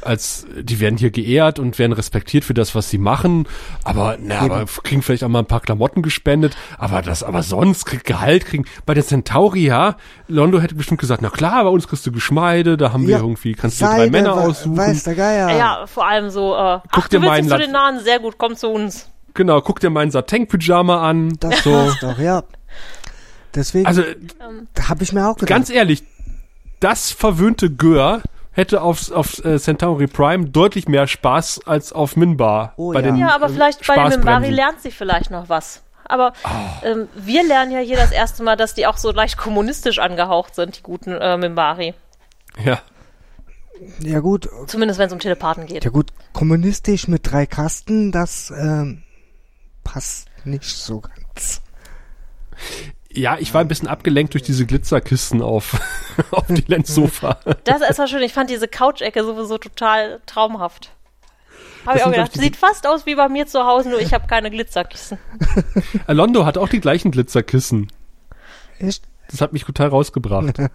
als, die werden hier geehrt und werden respektiert für das, was sie machen. Aber, na, aber kriegen vielleicht auch mal ein paar Klamotten gespendet. Aber das, aber sonst kriegt Gehalt kriegen. Bei der Centauri, ja, Londo hätte bestimmt gesagt, na klar, bei uns kriegst du Geschmeide, da haben wir Ja. irgendwie, kannst du drei Männer aussuchen. Weiß der Geier. Ja, vor allem so, äh, ach, dir du willst zu den Nahen, sehr gut, komm zu uns. Genau, guck dir meinen Satin-Pyjama an. Das so. war's doch, ja. Deswegen Also, habe ich mir auch gedacht. Ganz ehrlich, das verwöhnte Gör hätte auf, auf äh, Centauri Prime deutlich mehr Spaß als auf Minbar. Oh bei ja. den, Ja, aber äh, vielleicht bei dem Mimbari Spaßbremsen. lernt sie vielleicht noch was. Aber Oh. ähm, wir lernen ja hier das erste Mal, dass die auch so leicht kommunistisch angehaucht sind, die guten äh, Mimbari. Ja. ja gut, Zumindest wenn es um Telepathen geht. ja gut, kommunistisch mit drei Kasten, das ähm, passt nicht so ganz. ja, ich war ein bisschen abgelenkt durch diese Glitzerkisten auf, auf die Lenzsofa. Das ist ja schön. Ich fand diese Couch-Ecke sowieso total traumhaft. Habe ich auch gedacht, sieht fast aus wie bei mir zu Hause, nur ich habe keine Glitzerkissen. Alondo hat auch die gleichen Glitzerkissen. Echt? Das hat mich total rausgebracht.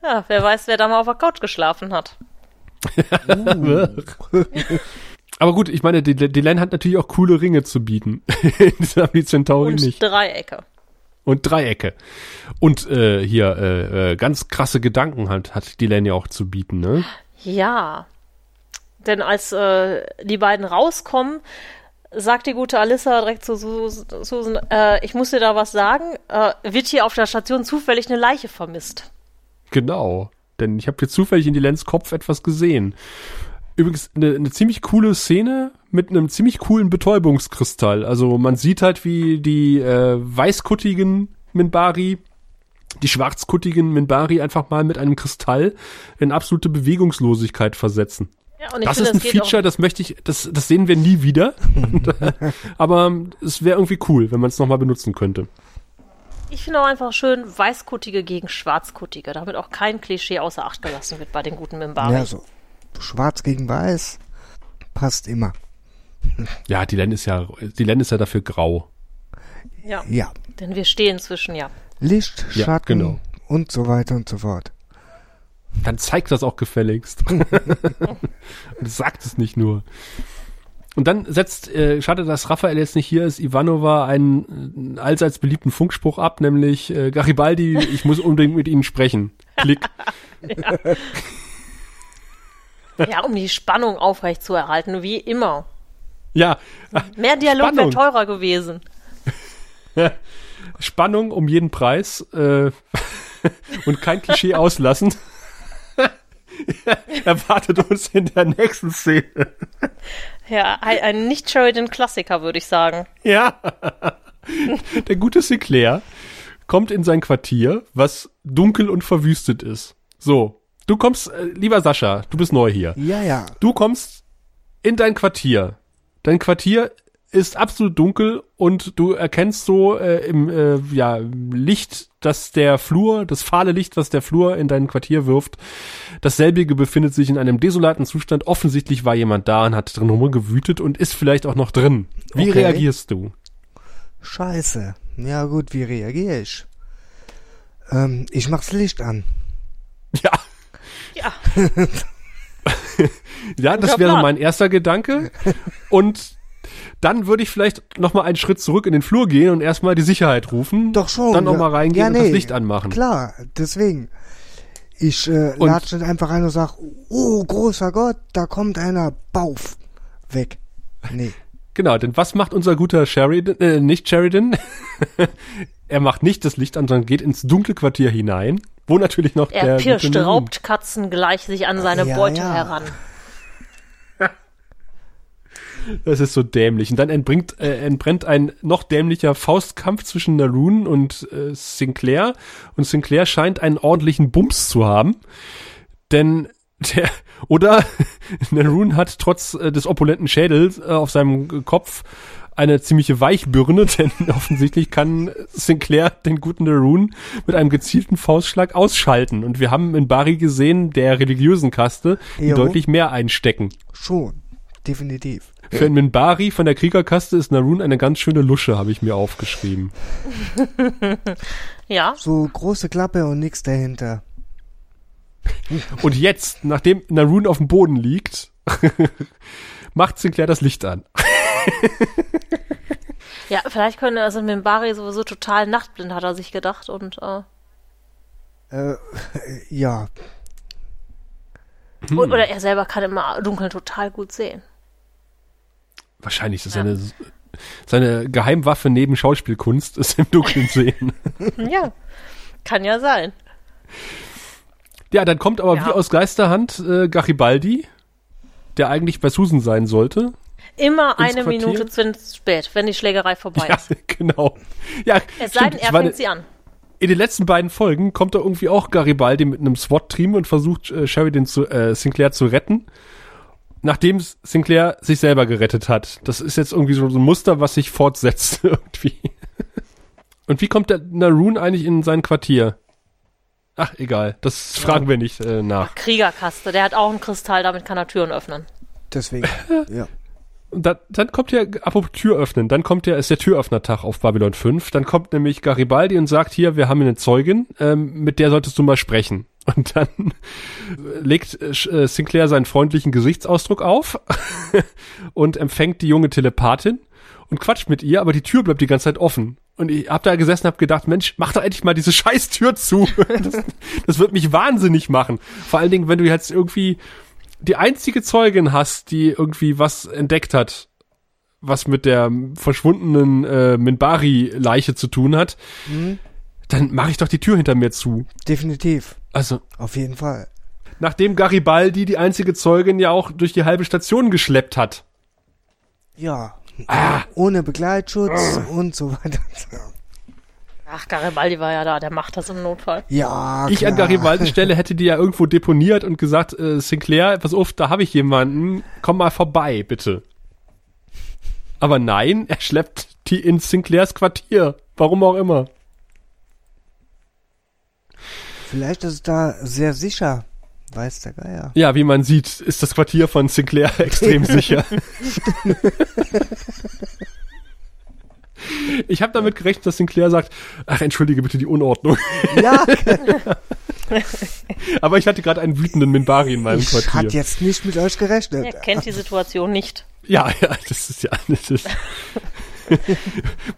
Ja, wer weiß, wer da mal auf der Couch geschlafen hat. Aber gut, ich meine, die, die Len hat natürlich auch coole Ringe zu bieten. das haben die Centauri Und nicht. Dreiecke. Und Dreiecke. Und äh, hier äh, äh, ganz krasse Gedanken hat, hat die Len ja auch zu bieten, ne? Ja. Denn als äh, die beiden rauskommen, sagt die gute Alissa direkt zu Sus- Susan, äh, ich muss dir da was sagen, äh, wird hier auf der Station zufällig eine Leiche vermisst. Genau. Denn ich habe hier zufällig in die Lens Kopf etwas gesehen. Übrigens eine, eine ziemlich coole Szene mit einem ziemlich coolen Betäubungskristall. Also man sieht halt, wie die äh, weißkuttigen Minbari, die schwarzkuttigen Minbari einfach mal mit einem Kristall in absolute Bewegungslosigkeit versetzen. Ja, und ich Das finde, ist ein geht Feature, das möchte ich, das, das sehen wir nie wieder. Aber es wäre irgendwie cool, wenn man es nochmal benutzen könnte. ich finde auch einfach schön Weißkuttige gegen Schwarzkuttige, damit auch kein Klischee außer Acht gelassen wird bei den guten Mimbari. Ja, so schwarz gegen weiß passt immer. Ja, die Len ist ja, die Len ist ja dafür grau. ja. Ja, Denn wir stehen zwischen, ja. Licht, Ja, Schatten genau. und so weiter und so fort. Dann zeigt das auch gefälligst. Und sagt es nicht nur. Und dann setzt, äh, schade, dass Raphael jetzt nicht hier ist, Ivanova einen äh, allseits beliebten Funkspruch ab, nämlich äh, Garibaldi, ich muss unbedingt mit Ihnen sprechen. Klick. Ja, um die Spannung aufrecht zu erhalten, wie immer. Ja, Mehr Dialog wäre teurer gewesen. Spannung um jeden Preis. Äh, und kein Klischee auslassen, erwartet uns in der nächsten Szene. Ja, ein, ein Nicht-Sheridan-Klassiker, würde ich sagen. Ja. Der gute Sinclair kommt in sein Quartier, was dunkel und verwüstet ist. So, du kommst, äh, lieber Sascha, du bist neu hier. Ja, ja. Du kommst in dein Quartier. Dein Quartier ist absolut dunkel und du erkennst so äh, im äh, ja, Licht, dass der Flur, das fahle Licht, was der Flur in dein Quartier wirft, dasselbige befindet sich in einem desolaten Zustand. Offensichtlich war jemand da und hat drin rumgewütet und ist vielleicht auch noch drin. Wie okay. reagierst du? Scheiße. Ja gut, wie reagiere ich? Ähm, ich mach's Licht an. Ja. Ja. ja, das wäre mein erster Gedanke. Und dann würde ich vielleicht noch mal einen Schritt zurück in den Flur gehen und erstmal die Sicherheit rufen. Doch schon. Dann noch mal reingehen ja, nee, und das Licht anmachen. Klar, deswegen. Ich äh, latsche nicht einfach rein und sag, oh großer Gott, da kommt einer, bauf, weg. Nee. Genau, denn was macht unser guter Sheridan, äh, nicht Sheridan? er macht nicht das Licht an, sondern geht ins dunkle Quartier hinein, wo natürlich noch er der... Er pirscht Raubkatzen gleich sich an seine ja, Beute ja. heran. Das ist so dämlich. Und dann entbringt, äh, entbrennt ein noch dämlicher Faustkampf zwischen Naroon und äh, Sinclair. Und Sinclair scheint einen ordentlichen Bums zu haben. Denn der, oder Naroon hat trotz äh, des opulenten Schädels äh, auf seinem Kopf eine ziemliche Weichbirne, denn offensichtlich kann Sinclair den guten Naroon mit einem gezielten Faustschlag ausschalten. Und wir haben in Barry gesehen, der religiösen Kaste, die deutlich mehr einstecken. Schon, definitiv. Für einen Minbari von der Kriegerkaste ist Naroon eine ganz schöne Lusche, habe ich mir aufgeschrieben. ja. So große Klappe und nichts dahinter. Und jetzt, nachdem Naroon auf dem Boden liegt, macht Sinclair das Licht an. ja, vielleicht könnte also Minbari sowieso total nachtblind, hat er sich gedacht und äh, äh ja. Hm. Oder er selber kann im Dunkeln total gut sehen. Wahrscheinlich ist ja. seine, seine Geheimwaffe neben Schauspielkunst ist im Dunkeln sehen. ja, kann ja sein. Ja, dann kommt aber ja. wie aus Geisterhand äh, Garibaldi, der eigentlich bei Susan sein sollte. Immer eine Quartier. Minute zu spät, wenn die Schlägerei vorbei ist. Ja, genau. Ja, es sei denn, er fängt sie an. In den letzten beiden Folgen kommt da irgendwie auch Garibaldi mit einem SWAT-Team und versucht äh, Sheridan zu, äh, Sinclair zu retten nachdem Sinclair sich selber gerettet hat. Das ist jetzt irgendwie so ein Muster, was sich fortsetzt irgendwie. Und wie kommt der Naroon eigentlich in sein Quartier? Ach, egal. Das fragen wir nicht äh, nach. Kriegerkaste, der hat auch einen Kristall, damit kann er Türen öffnen. Deswegen, ja. Dann, dann kommt ja, apropos Tür öffnen, dann kommt ja, ist der Türöffnertag auf Babylon 5. Dann kommt nämlich Garibaldi und sagt hier, wir haben eine Zeugin, ähm, mit der solltest du mal sprechen. Und dann legt äh, Sinclair seinen freundlichen Gesichtsausdruck auf und empfängt die junge Telepathin und quatscht mit ihr, aber die Tür bleibt die ganze Zeit offen. Und ich hab da gesessen und hab gedacht, Mensch, mach doch endlich mal diese scheiß Tür zu. Das, das wird mich wahnsinnig machen. Vor allen Dingen, wenn du jetzt irgendwie die einzige Zeugin hast, die irgendwie was entdeckt hat, was mit der verschwundenen äh, Minbari-Leiche zu tun hat. Mhm dann mache ich doch die Tür hinter mir zu. Definitiv. Also. Auf jeden Fall. Nachdem Garibaldi die einzige Zeugin ja auch durch die halbe Station geschleppt hat. Ja. Ah. Ohne Begleitschutz ah. und so weiter. Ach, Garibaldi war ja da, der macht das im Notfall. Ja, klar. Ich an Garibaldis Stelle hätte die ja irgendwo deponiert und gesagt, äh, Sinclair, pass auf, da habe ich jemanden, komm mal vorbei, bitte. Aber nein, er schleppt die in Sinclairs Quartier. Warum auch immer. Vielleicht ist es da sehr sicher. Weiß der Geier. Ja, wie man sieht, ist das Quartier von Sinclair extrem sicher. Ich habe damit gerechnet, dass Sinclair sagt, ach, entschuldige bitte die Unordnung. Ja. Aber ich hatte gerade einen wütenden Minbari in meinem ich Quartier. Ich hatte jetzt nicht mit euch gerechnet. Er kennt die Situation nicht. Ja, ja, das ist ja, das ist,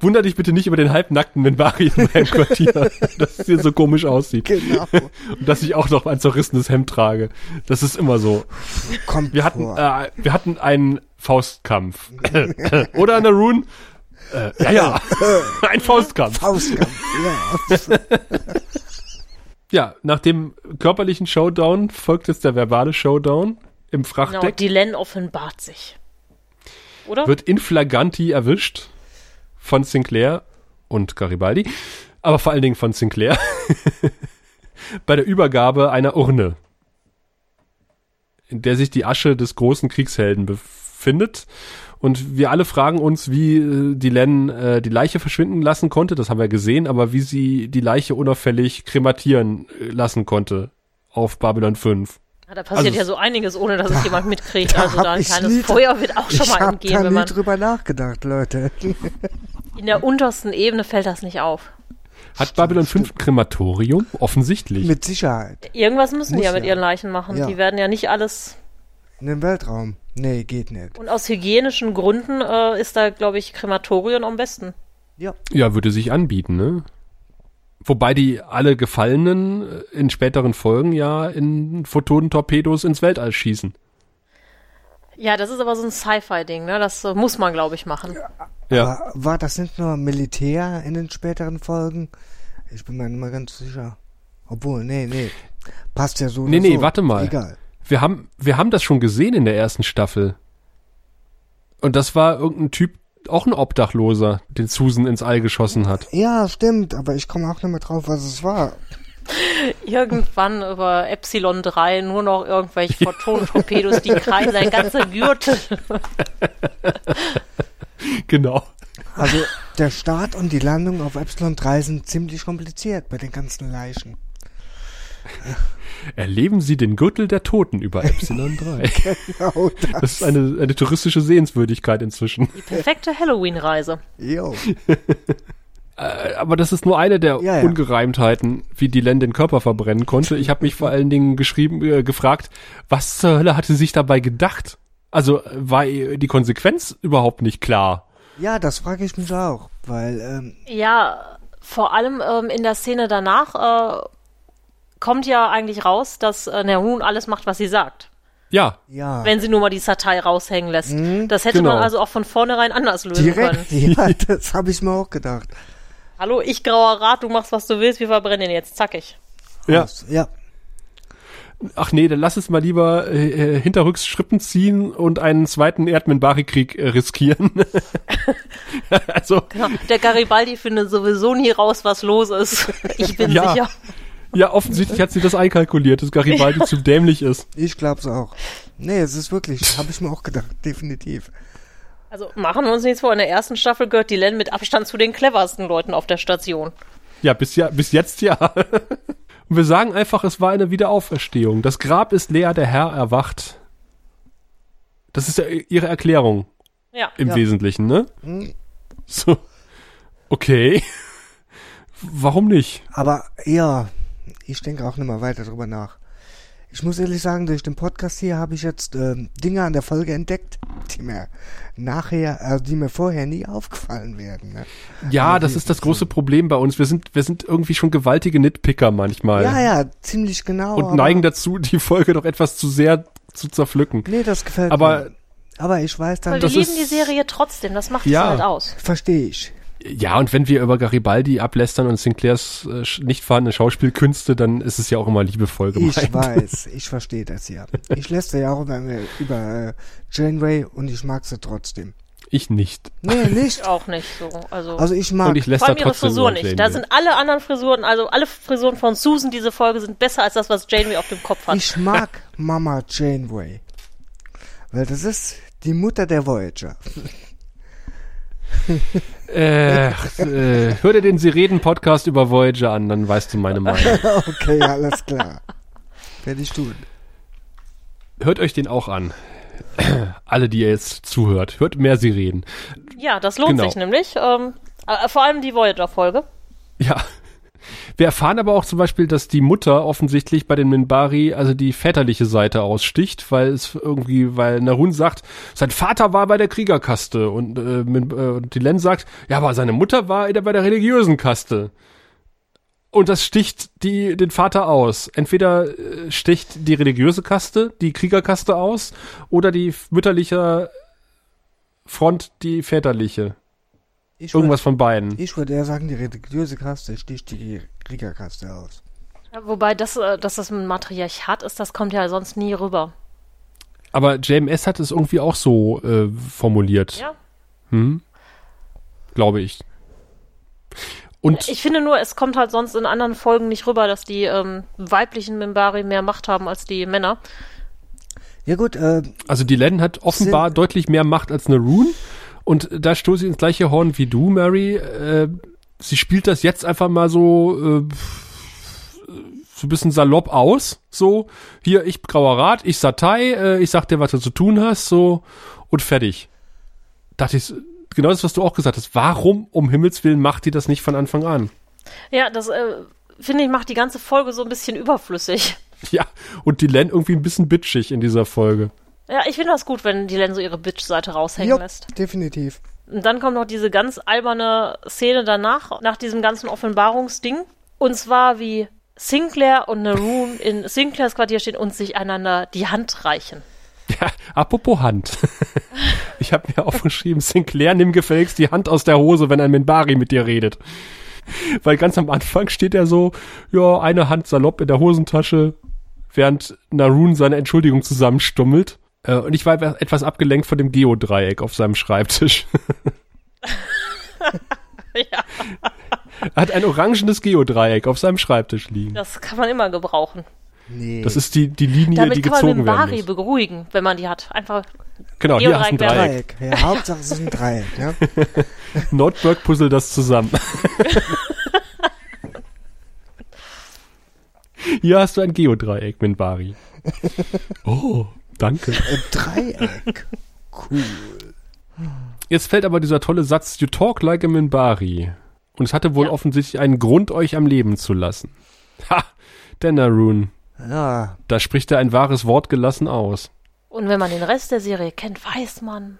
Wunder dich bitte nicht über den halbnackten Minbari in meinem Quartier, dass es hier so komisch aussieht. Genau. Und dass ich auch noch ein zerrissenes Hemd trage. Das ist immer so. Kommt wir hatten, äh, wir hatten einen Faustkampf. Oder Naroon? Äh, ja, ja. ein Faustkampf. Faustkampf, ja. Ja, nach dem körperlichen Showdown folgt jetzt der verbale Showdown im Frachtdeck. Genau, Dylan offenbart sich. Oder? Wird in flagranti erwischt von Sinclair und Garibaldi, aber vor allen Dingen von Sinclair bei der Übergabe einer Urne, in der sich die Asche des großen Kriegshelden befindet. Und wir alle fragen uns, wie äh, Dylan äh, die Leiche verschwinden lassen konnte. Das haben wir gesehen, aber wie sie die Leiche unauffällig krematieren äh, lassen konnte auf Babylon 5. Ja, da passiert also, ja so einiges, ohne dass da, es jemand mitkriegt. Da also da ein kleines nie, Feuer wird auch schon mal entgehen. Ich habe nie drüber nachgedacht, Leute. In der untersten Ebene fällt das nicht auf. Hat Babylon 5 ein Krematorium? Offensichtlich. Mit Sicherheit. Irgendwas müssen Muss die ja mit ihren Leichen machen. Ja. Die werden ja nicht alles. In den Weltraum. Nee, geht nicht. Und aus hygienischen Gründen äh, ist da, glaube ich, Krematorium am besten. Ja. Ja, würde sich anbieten, ne? Wobei die alle Gefallenen äh, in späteren Folgen ja in Photonentorpedos ins Weltall schießen. Ja, das ist aber so ein Sci-Fi-Ding, ne? Das uh, muss man, glaube ich, machen. Ja. Aber war das nicht nur Militär in den späteren Folgen? Ich bin mir nicht mal ganz sicher. Obwohl, nee, nee. Passt ja so. Nee, nee, so. warte mal. Egal. Wir haben, wir haben das schon gesehen in der ersten Staffel. Und das war irgendein Typ, auch ein Obdachloser, den Susan ins All geschossen hat. Ja, stimmt, aber ich komme auch nicht mehr drauf, was es war. Irgendwann über Epsilon 3 nur noch irgendwelche Photonentorpedos, die kreisen ein ganzer Gürtel. genau. Also der Start und die Landung auf Epsilon 3 sind ziemlich kompliziert bei den ganzen Leichen. Erleben Sie den Gürtel der Toten über Epsilon 3. genau das. das ist eine, eine touristische Sehenswürdigkeit inzwischen. Die perfekte Halloween-Reise. Jo. Äh, aber das ist nur eine der ja, ja. Ungereimtheiten, wie die Len den Körper verbrennen konnte. Ich habe mich vor allen Dingen geschrieben, äh, gefragt, was zur Hölle hatte sie sich dabei gedacht? Also war die Konsequenz überhaupt nicht klar? Ja, das frage ich mich auch, weil ähm ja, vor allem ähm, in der Szene danach äh, kommt ja eigentlich raus, dass äh, Nerun alles macht, was sie sagt. Ja. ja. Wenn sie nur mal die Satei raushängen lässt. Mhm, das hätte genau. man also auch von vornherein anders lösen Direkt, können. Ja, das habe ich mir auch gedacht. Hallo, ich grauer Rat, du machst, was du willst, wir verbrennen ihn jetzt, zackig. Ja. Ja. Ach nee, dann lass es mal lieber äh, äh hinterrücks Schrippen ziehen und einen zweiten Erdmenbari-Krieg äh, riskieren. also, genau. Der Garibaldi findet sowieso nie raus, was los ist. Ich bin ja. sicher. Ja, offensichtlich hat sie das einkalkuliert, dass Garibaldi zu dämlich ist. Ich glaub's auch. Nee, es ist wirklich, habe ich mir auch gedacht, definitiv. Also machen wir uns nichts vor, in der ersten Staffel gehört die Len mit Abstand zu den cleversten Leuten auf der Station. Ja, bis, ja, bis jetzt ja. Und wir sagen einfach, es war eine Wiederauferstehung. Das Grab ist leer, der Herr erwacht. Das ist ja ihre Erklärung. Ja. Im ja. Wesentlichen, ne? Mhm. So. Okay. Warum nicht? Aber ja, ich denke auch nicht mehr weiter drüber nach. Ich muss ehrlich sagen, durch den Podcast hier habe ich jetzt äh, Dinge an der Folge entdeckt, die mir nachher, äh, die mir vorher nie aufgefallen werden. Ne? Ja, also das ist das große Problem bei uns. Wir sind, wir sind irgendwie schon gewaltige Nitpicker manchmal. Ja, ja, ziemlich genau. Und neigen dazu, die Folge doch etwas zu sehr zu zerpflücken. Nee, das gefällt aber, mir. Aber ich weiß dann. Weil wir lieben die Serie trotzdem, das macht ja, es halt aus. Verstehe ich. Ja, und wenn wir über Garibaldi ablästern und Sinclairs äh, nicht vorhandene Schauspielkünste, dann ist es ja auch immer liebevoll gemeint. Ich weiß, ich verstehe das ja. Ich lässt ja auch über, über äh, Janeway und ich mag sie trotzdem. Ich nicht. Nee, nicht. Ich auch nicht so. Also, also ich mag. Und ich lässt Vor allem ihre Frisur nicht. Da sind alle anderen Frisuren, also alle Frisuren von Susan diese Folge sind besser als das, was Janeway auf dem Kopf hat. Ich mag Mama Janeway. Weil das ist die Mutter der Voyager. Äh, äh, hör dir den Sie reden Podcast über Voyager an, dann weißt du meine Meinung. okay, alles klar. Werde ich tun. Hört euch den auch an. Alle, die ihr jetzt zuhört, hört mehr Sie reden. Ja, das lohnt genau. sich nämlich. Ähm, äh, vor allem die Voyager-Folge. Ja. Wir erfahren aber auch zum Beispiel, dass die Mutter offensichtlich bei den Minbari also die väterliche Seite aussticht, weil es irgendwie, weil Narun sagt, sein Vater war bei der Kriegerkaste und, äh, Min, äh, die Len sagt, ja, aber seine Mutter war bei der religiösen Kaste. Und das sticht die, den Vater aus. Entweder äh, sticht die religiöse Kaste, die Kriegerkaste aus, oder die mütterliche Front die väterliche. Ich Irgendwas würd, von beiden. Ich würde eher sagen, die religiöse Kaste sticht die Kriegerkaste aus. Ja, wobei, das, äh, dass das ein Matriarchat ist, das kommt ja sonst nie rüber. Aber JMS hat es irgendwie auch so äh, formuliert. Ja. Hm? Glaube ich. Und ich finde nur, es kommt halt sonst in anderen Folgen nicht rüber, dass die ähm, weiblichen Mimbari mehr Macht haben als die Männer. Ja gut, äh, Also die Len hat offenbar deutlich mehr Macht als eine Rune. Und da stoße ich ins gleiche Horn wie du, Mary. Äh, sie spielt das jetzt einfach mal so, äh, so ein bisschen salopp aus. So, hier, ich grauer Rat, ich Satei, äh, ich sag dir, was du zu tun hast, so, und fertig. Dachte ich, genau das, was du auch gesagt hast. Warum, um Himmels Willen, macht die das nicht von Anfang an? Ja, das äh, finde ich macht die ganze Folge so ein bisschen überflüssig. Ja, und die Len irgendwie ein bisschen bitchig in dieser Folge. Ja, ich finde das gut, wenn die Len so ihre Bitch-Seite raushängen jo, lässt. definitiv. Und dann kommt noch diese ganz alberne Szene danach, nach diesem ganzen Offenbarungsding. Und zwar wie Sinclair und Naroon in Sinclairs Quartier stehen und sich einander die Hand reichen. Ja, apropos Hand. Ich habe mir aufgeschrieben, Sinclair, nimm gefälligst die Hand aus der Hose, wenn ein Minbari mit dir redet. Weil ganz am Anfang steht er so, ja, eine Hand salopp in der Hosentasche, während Naroon seine Entschuldigung zusammenstummelt. Äh, Und ich war etwas abgelenkt von dem Geodreieck auf seinem Schreibtisch. ja, Er hat ein orangenes Geodreieck auf seinem Schreibtisch liegen. das kann man immer gebrauchen. Nee. Das ist die, die Linie, Damit die kann man gezogen werden Minbari muss. beruhigen, wenn man die hat. Einfach Genau, hier hast du ein Geodreieck Dreieck. Dreieck. Ja, Hauptsache es ist ein Dreieck, ja. Nordberg puzzle das zusammen. Hier hast du ein Geodreieck, Minbari. Oh, danke. Ein Dreieck. Cool. Jetzt fällt aber dieser tolle Satz, you talk like a Minbari. Und es hatte wohl Ja. offensichtlich einen Grund, euch am Leben zu lassen. Ha, der Naroon. Ja, Da spricht er ein wahres Wort gelassen aus. Und wenn man den Rest der Serie kennt, weiß man.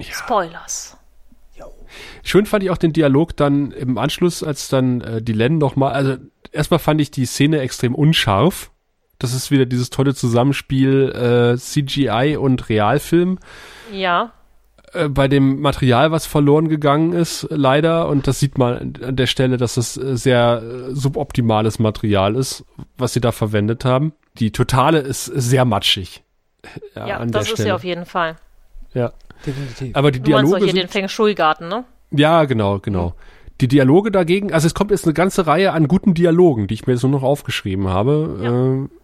Spoilers. Schön fand ich auch den Dialog dann im Anschluss, als dann äh, die Len nochmal, also erstmal fand ich die Szene extrem unscharf. Das ist wieder dieses tolle Zusammenspiel äh, CGI und Realfilm. Ja, Äh, bei dem Material, was verloren gegangen ist, leider. Und das sieht man an der Stelle, dass es äh, sehr äh, suboptimales Material ist, was sie da verwendet haben. Die Totale ist sehr matschig. Ja, ja, an der das ist Stelle. sie auf jeden Fall. ja. definitiv. Aber die Du meinst doch Dialoge hier sind den Feng Shui-Garten, ne? Ja, genau, genau. Die Dialoge dagegen, also es kommt jetzt eine ganze Reihe an guten Dialogen, die ich mir jetzt nur noch aufgeschrieben habe. Ähm, sie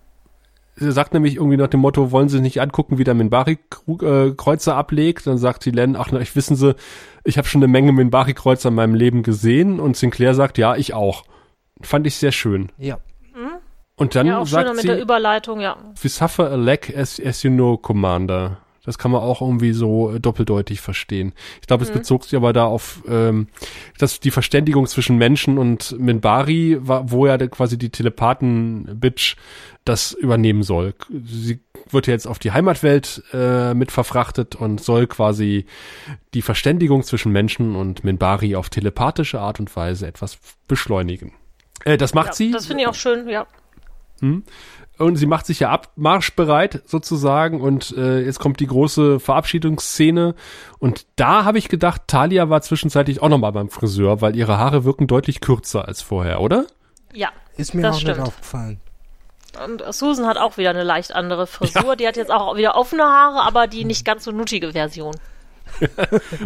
sagt nämlich irgendwie nach dem Motto, wollen Sie nicht angucken, wie der Minbari-Kreuzer ablegt? Dann sagt die Len, ach, na, ich wissen Sie, ich habe schon eine Menge Minbari-Kreuzer in meinem Leben gesehen. Und Sinclair sagt, ja, ich auch. Fand ich sehr schön. ja. Und dann Ja, auch schöner sagt mit der sie, Überleitung, ja. we suffer a lack as, as you know, Commander. Das kann man auch irgendwie so äh, doppeldeutig verstehen. Ich glaube, es bezog sich aber da auf ähm, dass die Verständigung zwischen Menschen und Minbari, wa- wo ja quasi die Telepathen-Bitch das übernehmen soll. Sie wird ja jetzt auf die Heimatwelt äh, mit verfrachtet und soll quasi die Verständigung zwischen Menschen und Minbari auf telepathische Art und Weise etwas beschleunigen. Äh, das macht ja sie. Das finde ich auch schön, ja. Und sie macht sich ja abmarschbereit sozusagen und äh, jetzt kommt die große Verabschiedungsszene und da habe ich gedacht, Talia war zwischenzeitlich auch nochmal beim Friseur, weil ihre Haare wirken deutlich kürzer als vorher, oder? Ja. Ist mir Das auch stimmt. nicht aufgefallen. Und Susan hat auch wieder eine leicht andere Frisur. Die hat jetzt auch wieder offene Haare, aber die nicht ganz so nuttige Version.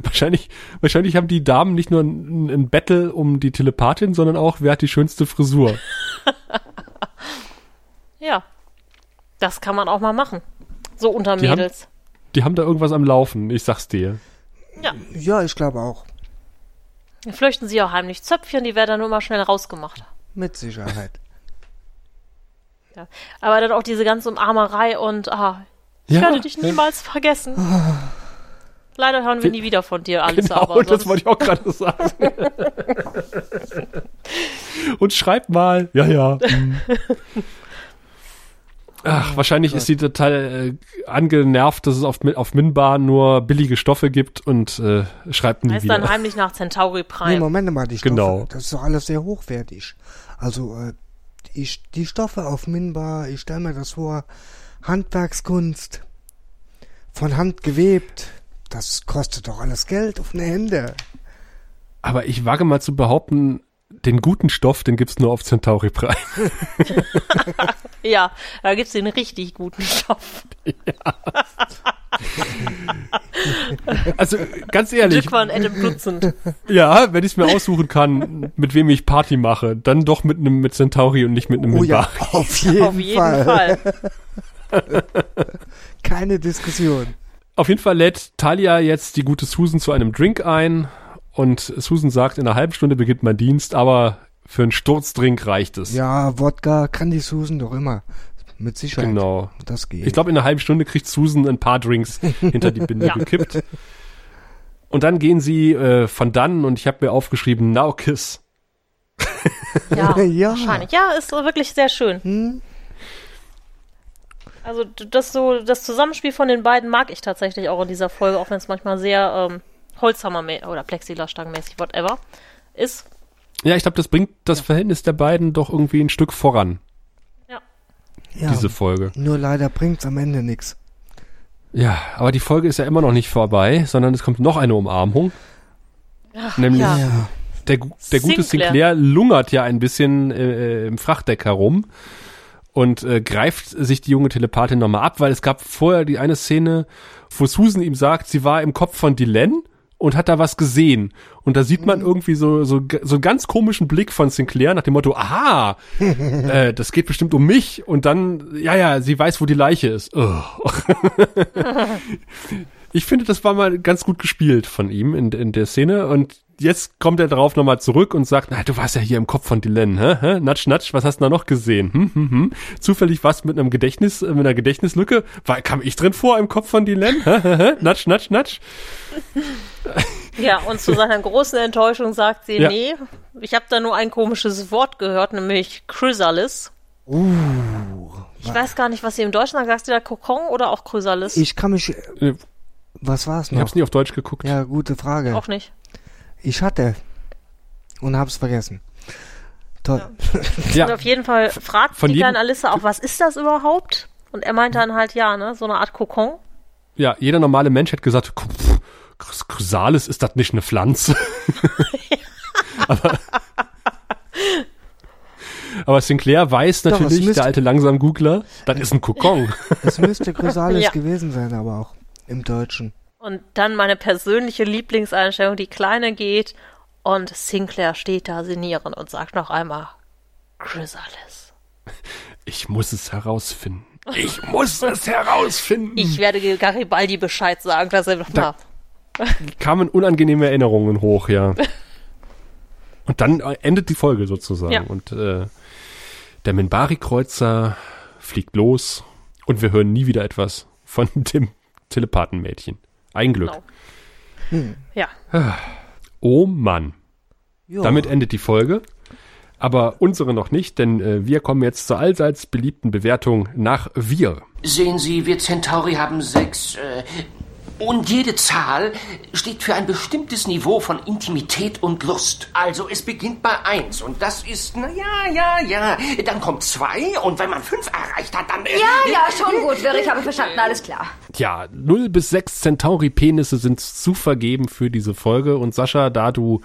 Wahrscheinlich, wahrscheinlich haben die Damen nicht nur ein, ein Battle um die Telepathin, sondern auch, wer hat die schönste Frisur. Ja. Das kann man auch mal machen. So unter Die haben- Mädels. Die haben da irgendwas am Laufen, ich sag's dir. Ja. Ja, ich glaube auch. Dann flöchten sie auch heimlich Zöpfchen, die werden dann nur mal schnell rausgemacht. Mit Sicherheit. Ja. Aber dann auch diese ganze Umarmerei und ah, ich Ja, werde dich ja. niemals vergessen. Leider hören wir nie wieder von dir, Alice, Genau, aber das sonst, wollte ich auch gerade sagen. Und schreibt mal. Ja, ja. hm. Ach, wahrscheinlich ist sie total äh, angenervt, dass es auf, auf Minbar nur billige Stoffe gibt und äh, schreibt nie heißt wieder. dann heimlich nach Centauri Nee, Prime. Moment mal, die Stoffe, Genau. das ist doch alles sehr hochwertig. Also, äh, die, die Stoffe auf Minbar, ich stelle mir das vor, Handwerkskunst, von Hand gewebt, das kostet doch alles Geld auf eine Hände. Aber ich wage mal zu behaupten, den guten Stoff, den gibt's nur auf Centauri Prime. ja, da gibt's den richtig guten Stoff. Ja. also ganz ehrlich. Van Adam Dutzend. Ja, wenn ich es mir aussuchen kann, mit wem ich Party mache, dann doch mit einem mit Centauri und nicht mit einem oh, ja, auf jeden, auf jeden Fall. Fall. Keine Diskussion. Auf jeden Fall lädt Talia jetzt die gute Susan zu einem Drink ein und Susan sagt, in einer halben Stunde beginnt mein Dienst, aber für einen Sturzdrink reicht es. Ja, Wodka kann die Susan doch immer. Mit Sicherheit. Genau. Das geht. Ich glaube, in einer halben Stunde kriegt Susan ein paar Drinks hinter die Binde ja. gekippt. Und dann gehen sie äh, von dann und ich habe mir aufgeschrieben, Now Kiss. ja, ja, wahrscheinlich. Ja, ist wirklich sehr schön. Hm? Also das so das Zusammenspiel von den beiden mag ich tatsächlich auch in dieser Folge, auch wenn es manchmal sehr ähm, Holzhammer oder Plexiglasstangenmäßig whatever ist. Ja, ich glaube, das bringt das ja. Verhältnis der beiden doch irgendwie ein Stück voran. Ja. Diese Folge. Nur leider bringt's am Ende nichts. Ja, aber die Folge ist ja immer noch nicht vorbei, sondern es kommt noch eine Umarmung. Ach, nämlich ja. der, der gute Sinclair lungert ja ein bisschen äh, im Frachtdeck herum und äh, greift sich die junge Telepathin nochmal ab, weil es gab vorher die eine Szene, wo Susan ihm sagt, sie war im Kopf von Dylan und hat da was gesehen. Und da sieht man mhm. irgendwie so, so, so einen ganz komischen Blick von Sinclair nach dem Motto, aha, äh, das geht bestimmt um mich. Und dann, ja, ja, sie weiß, wo die Leiche ist. Oh. ich finde, das war mal ganz gut gespielt von ihm in, in der Szene. Und jetzt kommt er darauf nochmal zurück und sagt, na, du warst ja hier im Kopf von Dylan, hä? hä? Natsch, natsch, was hast du da noch gesehen? Hm, hm, hm. Zufällig was mit einem Gedächtnis, äh, mit einer Gedächtnislücke? War, kam ich drin vor im Kopf von Dylan? Hä, hä, hä? Natsch, natsch, natsch. Ja, und zu seiner großen Enttäuschung sagt sie, ja. nee, ich habe da nur ein komisches Wort gehört, nämlich Chrysalis. Uh. Ich weiß gar nicht, was sie im Deutschen sagt. Sagst du da Kokon oder auch Chrysalis? Ich kann mich... Äh, was war's noch? Ich hab's nie auf Deutsch geguckt. Ja, gute Frage. Auch nicht. Ich hatte und hab's vergessen. Toll. Ja. ja. Und auf jeden Fall fragt Von die kleine Alissa auch, was ist das überhaupt? Und er meint dann halt, ja, ne, so eine Art Kokon. Ja, jeder normale Mensch hätte gesagt, Chrysalis, ist das nicht eine Pflanze? aber, aber Sinclair weiß natürlich, Doch, müsste, der alte langsam Googler, das ist ein Kokon. Es müsste Chrysalis ja. gewesen sein, aber auch im Deutschen. Und dann meine persönliche Lieblingseinstellung, die Kleine geht und Sinclair steht da sinnierend und sagt noch einmal Chrysalis. Ich muss es herausfinden. Ich muss es herausfinden. Ich werde Garibaldi Bescheid sagen, dass er noch mal. kamen unangenehme Erinnerungen hoch, ja. Und dann endet die Folge sozusagen. Ja. Und äh, der Minbari-Kreuzer fliegt los und wir hören nie wieder etwas von dem Telepathenmädchen. Ein Glück. Genau. Hm. Ja. Oh Mann. Jo. Damit endet die Folge. Aber unsere noch nicht, denn äh, wir kommen jetzt zur allseits beliebten Bewertung nach Wir. Sehen Sie, wir Centauri haben sechs, äh, und jede Zahl steht für ein bestimmtes Niveau von Intimität und Lust. Also es beginnt bei eins und das ist, na ja, ja, ja. Dann kommt zwei und wenn man fünf erreicht hat, dann... Äh, ja, ja, schon gut, ich habe verstanden, alles klar. Tja, 0 bis 6 Centauri-Penisse sind zu vergeben für diese Folge und Sascha, da du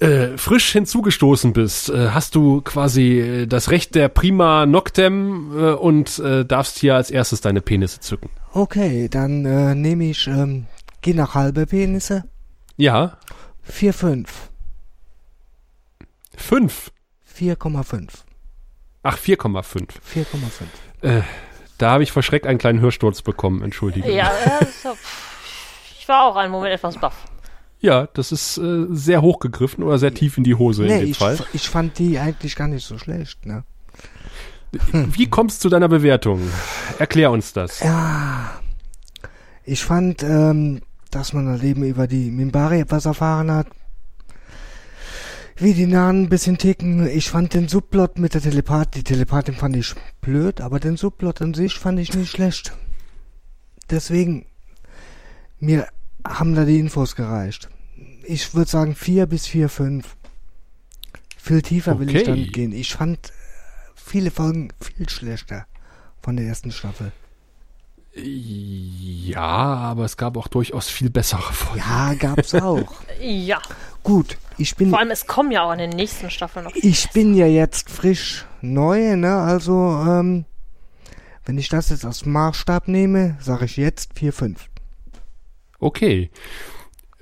äh, frisch hinzugestoßen bist, äh, hast du quasi äh, das Recht der Prima Noctem äh, und äh, darfst hier als erstes deine Penisse zücken. Okay, dann äh, nehme ich, ähm, geh nach halbe Penisse. Ja. 4, 5. 5? 4,5. Ach, 4,5. 4,5. Äh, da habe ich verschreckt einen kleinen Hörsturz bekommen, entschuldige. Ja, ich war auch einen Moment etwas baff. Ja, das ist äh, sehr hochgegriffen oder sehr tief in die Hose nee, in dem ich, Fall. Ich fand die eigentlich gar nicht so schlecht, ne? Wie kommst du zu deiner Bewertung? Erklär uns das. Ja, ich fand, ähm, dass man eben über die Mimbari etwas erfahren hat. Wie die Nahen ein bisschen ticken. Ich fand den Subplot mit der Telepath, die Telepathin fand ich blöd, aber den Subplot an sich fand ich nicht schlecht. Deswegen, mir haben da die Infos gereicht ich würde sagen vier bis vier, fünf. Viel tiefer okay. will ich dann gehen. Ich fand äh, viele Folgen viel schlechter von der ersten Staffel. Ja, aber es gab auch durchaus viel bessere Folgen. Ja, gab's auch. ja. Gut, ich bin. Vor allem, es kommen ja auch in den nächsten Staffeln noch. Ich bin ja jetzt frisch neu, ne? Also, ähm, wenn ich das jetzt als Maßstab nehme, sage ich jetzt 4, 5. Okay.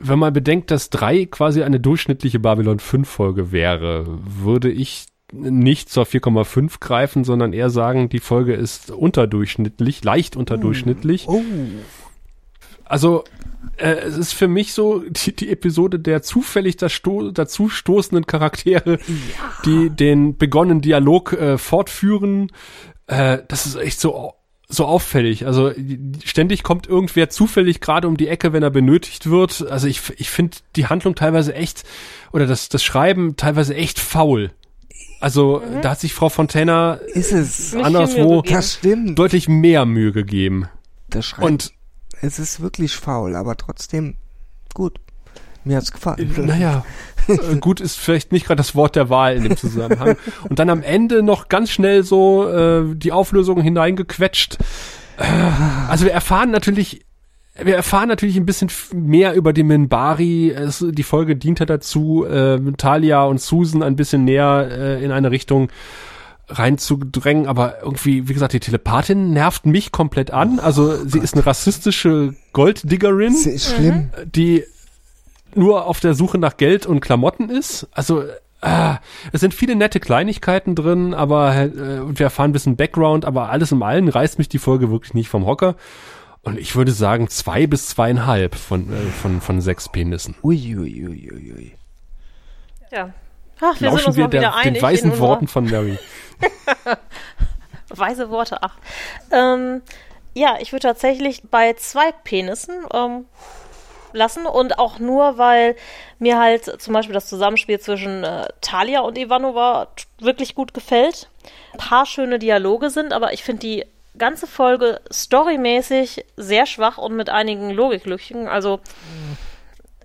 Wenn man bedenkt, dass 3 quasi eine durchschnittliche Babylon 5 Folge wäre, würde ich nicht zur 4,5 greifen, sondern eher sagen, die Folge ist unterdurchschnittlich, leicht unterdurchschnittlich. Oh. Also äh, es ist für mich so die, die Episode der zufällig dazu stoßenden Charaktere, ja. die den begonnenen Dialog äh, fortführen. Äh, das ist echt so so auffällig. Also ständig kommt irgendwer zufällig gerade um die Ecke, wenn er benötigt wird. Also ich, ich finde die Handlung teilweise echt oder das, das Schreiben teilweise echt faul. Also mhm. da hat sich Frau Fontana ist es anderswo das stimmt. deutlich mehr Mühe gegeben. Das Schreiben. Und es ist wirklich faul, aber trotzdem gut. Mir hat's gefallen. Naja, äh, gut ist vielleicht nicht gerade das Wort der Wahl in dem Zusammenhang. Und dann am Ende noch ganz schnell so äh, die Auflösung hineingequetscht. Äh, also wir erfahren natürlich wir erfahren natürlich ein bisschen mehr über die Minbari. Es, die Folge dient ja dazu, äh, Talia und Susan ein bisschen näher äh, in eine Richtung reinzudrängen, aber irgendwie, wie gesagt, die Telepathin nervt mich komplett an. Also oh, sie Gott. ist eine rassistische Golddiggerin. Sie ist schlimm. Die nur auf der Suche nach Geld und Klamotten ist. Also ah, es sind viele nette Kleinigkeiten drin, aber äh, wir erfahren ein bisschen Background, aber alles im Allen reißt mich die Folge wirklich nicht vom Hocker. Und ich würde sagen zwei bis zweieinhalb von, äh, von, von sechs Penissen. Uiuiuiui. Ui, ui, ui. Ja. Ach, wir Lauschen sind uns wir mal der, den weisen Worten von Mary. Weise Worte, ach. Ähm, ja, ich würde tatsächlich bei zwei Penissen ähm, lassen und auch nur, weil mir halt zum Beispiel das Zusammenspiel zwischen äh, Talia und Ivanova wirklich gut gefällt. Ein paar schöne Dialoge sind, aber ich finde die ganze Folge storymäßig sehr schwach und mit einigen Logiklücken. Also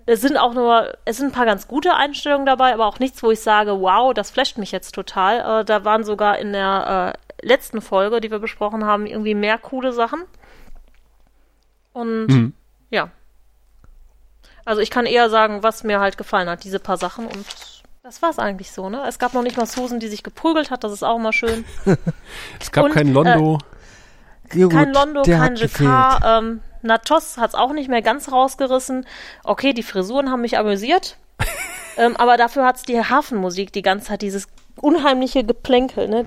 es sind auch nur, es sind ein paar ganz gute Einstellungen dabei, aber auch nichts, wo ich sage, wow, das flasht mich jetzt total. Äh, da waren sogar in der äh, letzten Folge, die wir besprochen haben, irgendwie mehr coole Sachen. Und mhm. ja. Also ich kann eher sagen, was mir halt gefallen hat, diese paar Sachen und das war es eigentlich so, ne? Es gab noch nicht mal Susan, die sich geprügelt hat, das ist auch mal schön. es gab und, kein Londo. Äh, ja, kein Londo, kein Jacquard. Ähm, Natos hat es auch nicht mehr ganz rausgerissen. Okay, die Frisuren haben mich amüsiert. ähm, aber dafür hat es die Hafenmusik die ganze Zeit, dieses unheimliche Geplänkel, ne?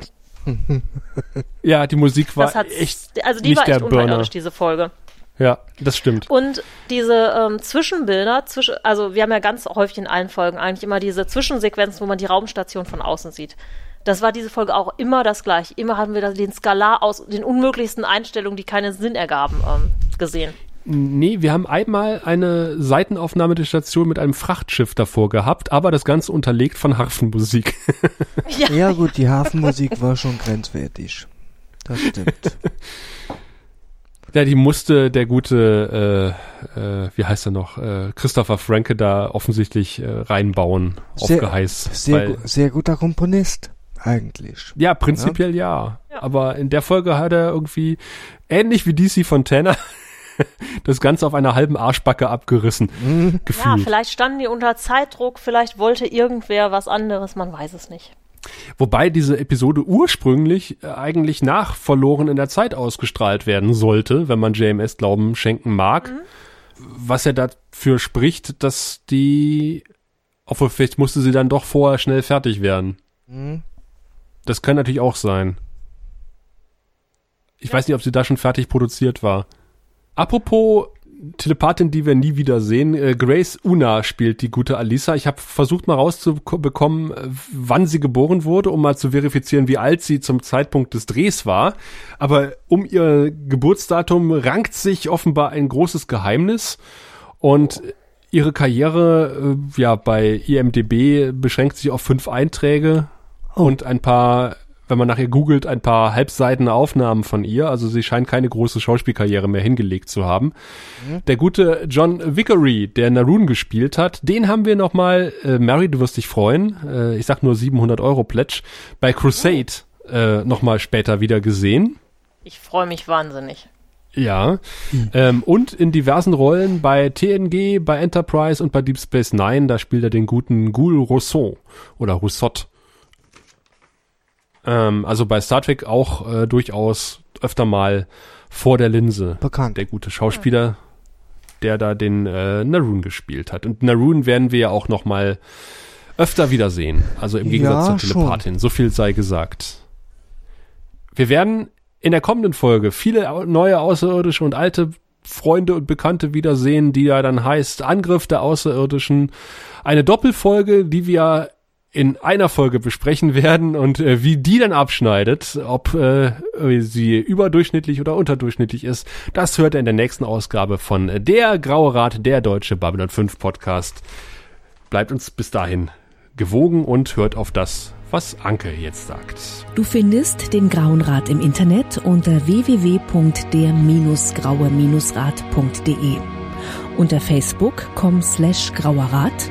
ja, die Musik war echt. Also die nicht war echt unirdisch, diese Folge. Ja, das stimmt. Und diese ähm, Zwischenbilder, zwischen, also wir haben ja ganz häufig in allen Folgen eigentlich immer diese Zwischensequenzen, wo man die Raumstation von außen sieht. Das war diese Folge auch immer das gleiche. Immer hatten wir den Skalar aus den unmöglichsten Einstellungen, die keinen Sinn ergaben, ähm, gesehen. Nee, wir haben einmal eine Seitenaufnahme der Station mit einem Frachtschiff davor gehabt, aber das Ganze unterlegt von Hafenmusik. ja. ja gut, die Hafenmusik war schon grenzwertig. Das stimmt. Ja, die musste der gute, äh, äh, wie heißt er noch, äh, Christopher Franke da offensichtlich äh, reinbauen, sehr, auf Geheiß. Sehr, sehr guter Komponist eigentlich. Ja, prinzipiell ja. ja. Aber in der Folge hat er irgendwie, ähnlich wie DC Fontana, das Ganze auf einer halben Arschbacke abgerissen. Mhm. Ja, vielleicht standen die unter Zeitdruck, vielleicht wollte irgendwer was anderes, man weiß es nicht. Wobei diese Episode ursprünglich äh, eigentlich nach verloren in der Zeit ausgestrahlt werden sollte, wenn man JMS Glauben schenken mag. Mhm. Was ja dafür spricht, dass die, obwohl vielleicht musste sie dann doch vorher schnell fertig werden. Mhm. Das kann natürlich auch sein. Ich ja. weiß nicht, ob sie da schon fertig produziert war. Apropos Telepathin, die wir nie wieder sehen, äh, Grace Una spielt die gute Alisa. Ich habe versucht mal rauszubekommen, äh, wann sie geboren wurde, um mal zu verifizieren, wie alt sie zum Zeitpunkt des Drehs war. Aber um ihr Geburtsdatum rankt sich offenbar ein großes Geheimnis und ihre Karriere äh, ja bei IMDb beschränkt sich auf fünf Einträge oh. und ein paar, wenn man nachher googelt, ein paar halbseitene Aufnahmen von ihr. Also sie scheint keine große Schauspielkarriere mehr hingelegt zu haben. Mhm. Der gute John Vickery, der Naroon gespielt hat, den haben wir noch mal, äh, Mary, du wirst dich freuen, äh, ich sag nur 700 Euro Pledge, bei Crusade äh, noch mal später wieder gesehen. Ich freue mich wahnsinnig. Ja, hm. ähm, und in diversen Rollen bei TNG, bei Enterprise und bei Deep Space Nine, da spielt er den guten Ghoul Rousseau oder Roussot. Ähm, also bei Star Trek auch äh, durchaus öfter mal vor der Linse. Bekannt. Der gute Schauspieler, der da den äh, Naroon gespielt hat. Und Naroon werden wir ja auch noch mal öfter wiedersehen. Also im Gegensatz ja, zur Telepathin. Schon. So viel sei gesagt. Wir werden in der kommenden Folge viele neue Außerirdische und alte Freunde und Bekannte wiedersehen, die ja dann heißt Angriff der Außerirdischen. Eine Doppelfolge, die wir in einer Folge besprechen werden und äh, wie die dann abschneidet, ob äh, sie überdurchschnittlich oder unterdurchschnittlich ist, das hört ihr in der nächsten Ausgabe von Der Graue Rat, der deutsche Babylon 5 Podcast. Bleibt uns bis dahin gewogen und hört auf das, was Anke jetzt sagt. Du findest den Grauen Rat im Internet unter www.der-graue-rat.de unter facebook.com slash grauerrat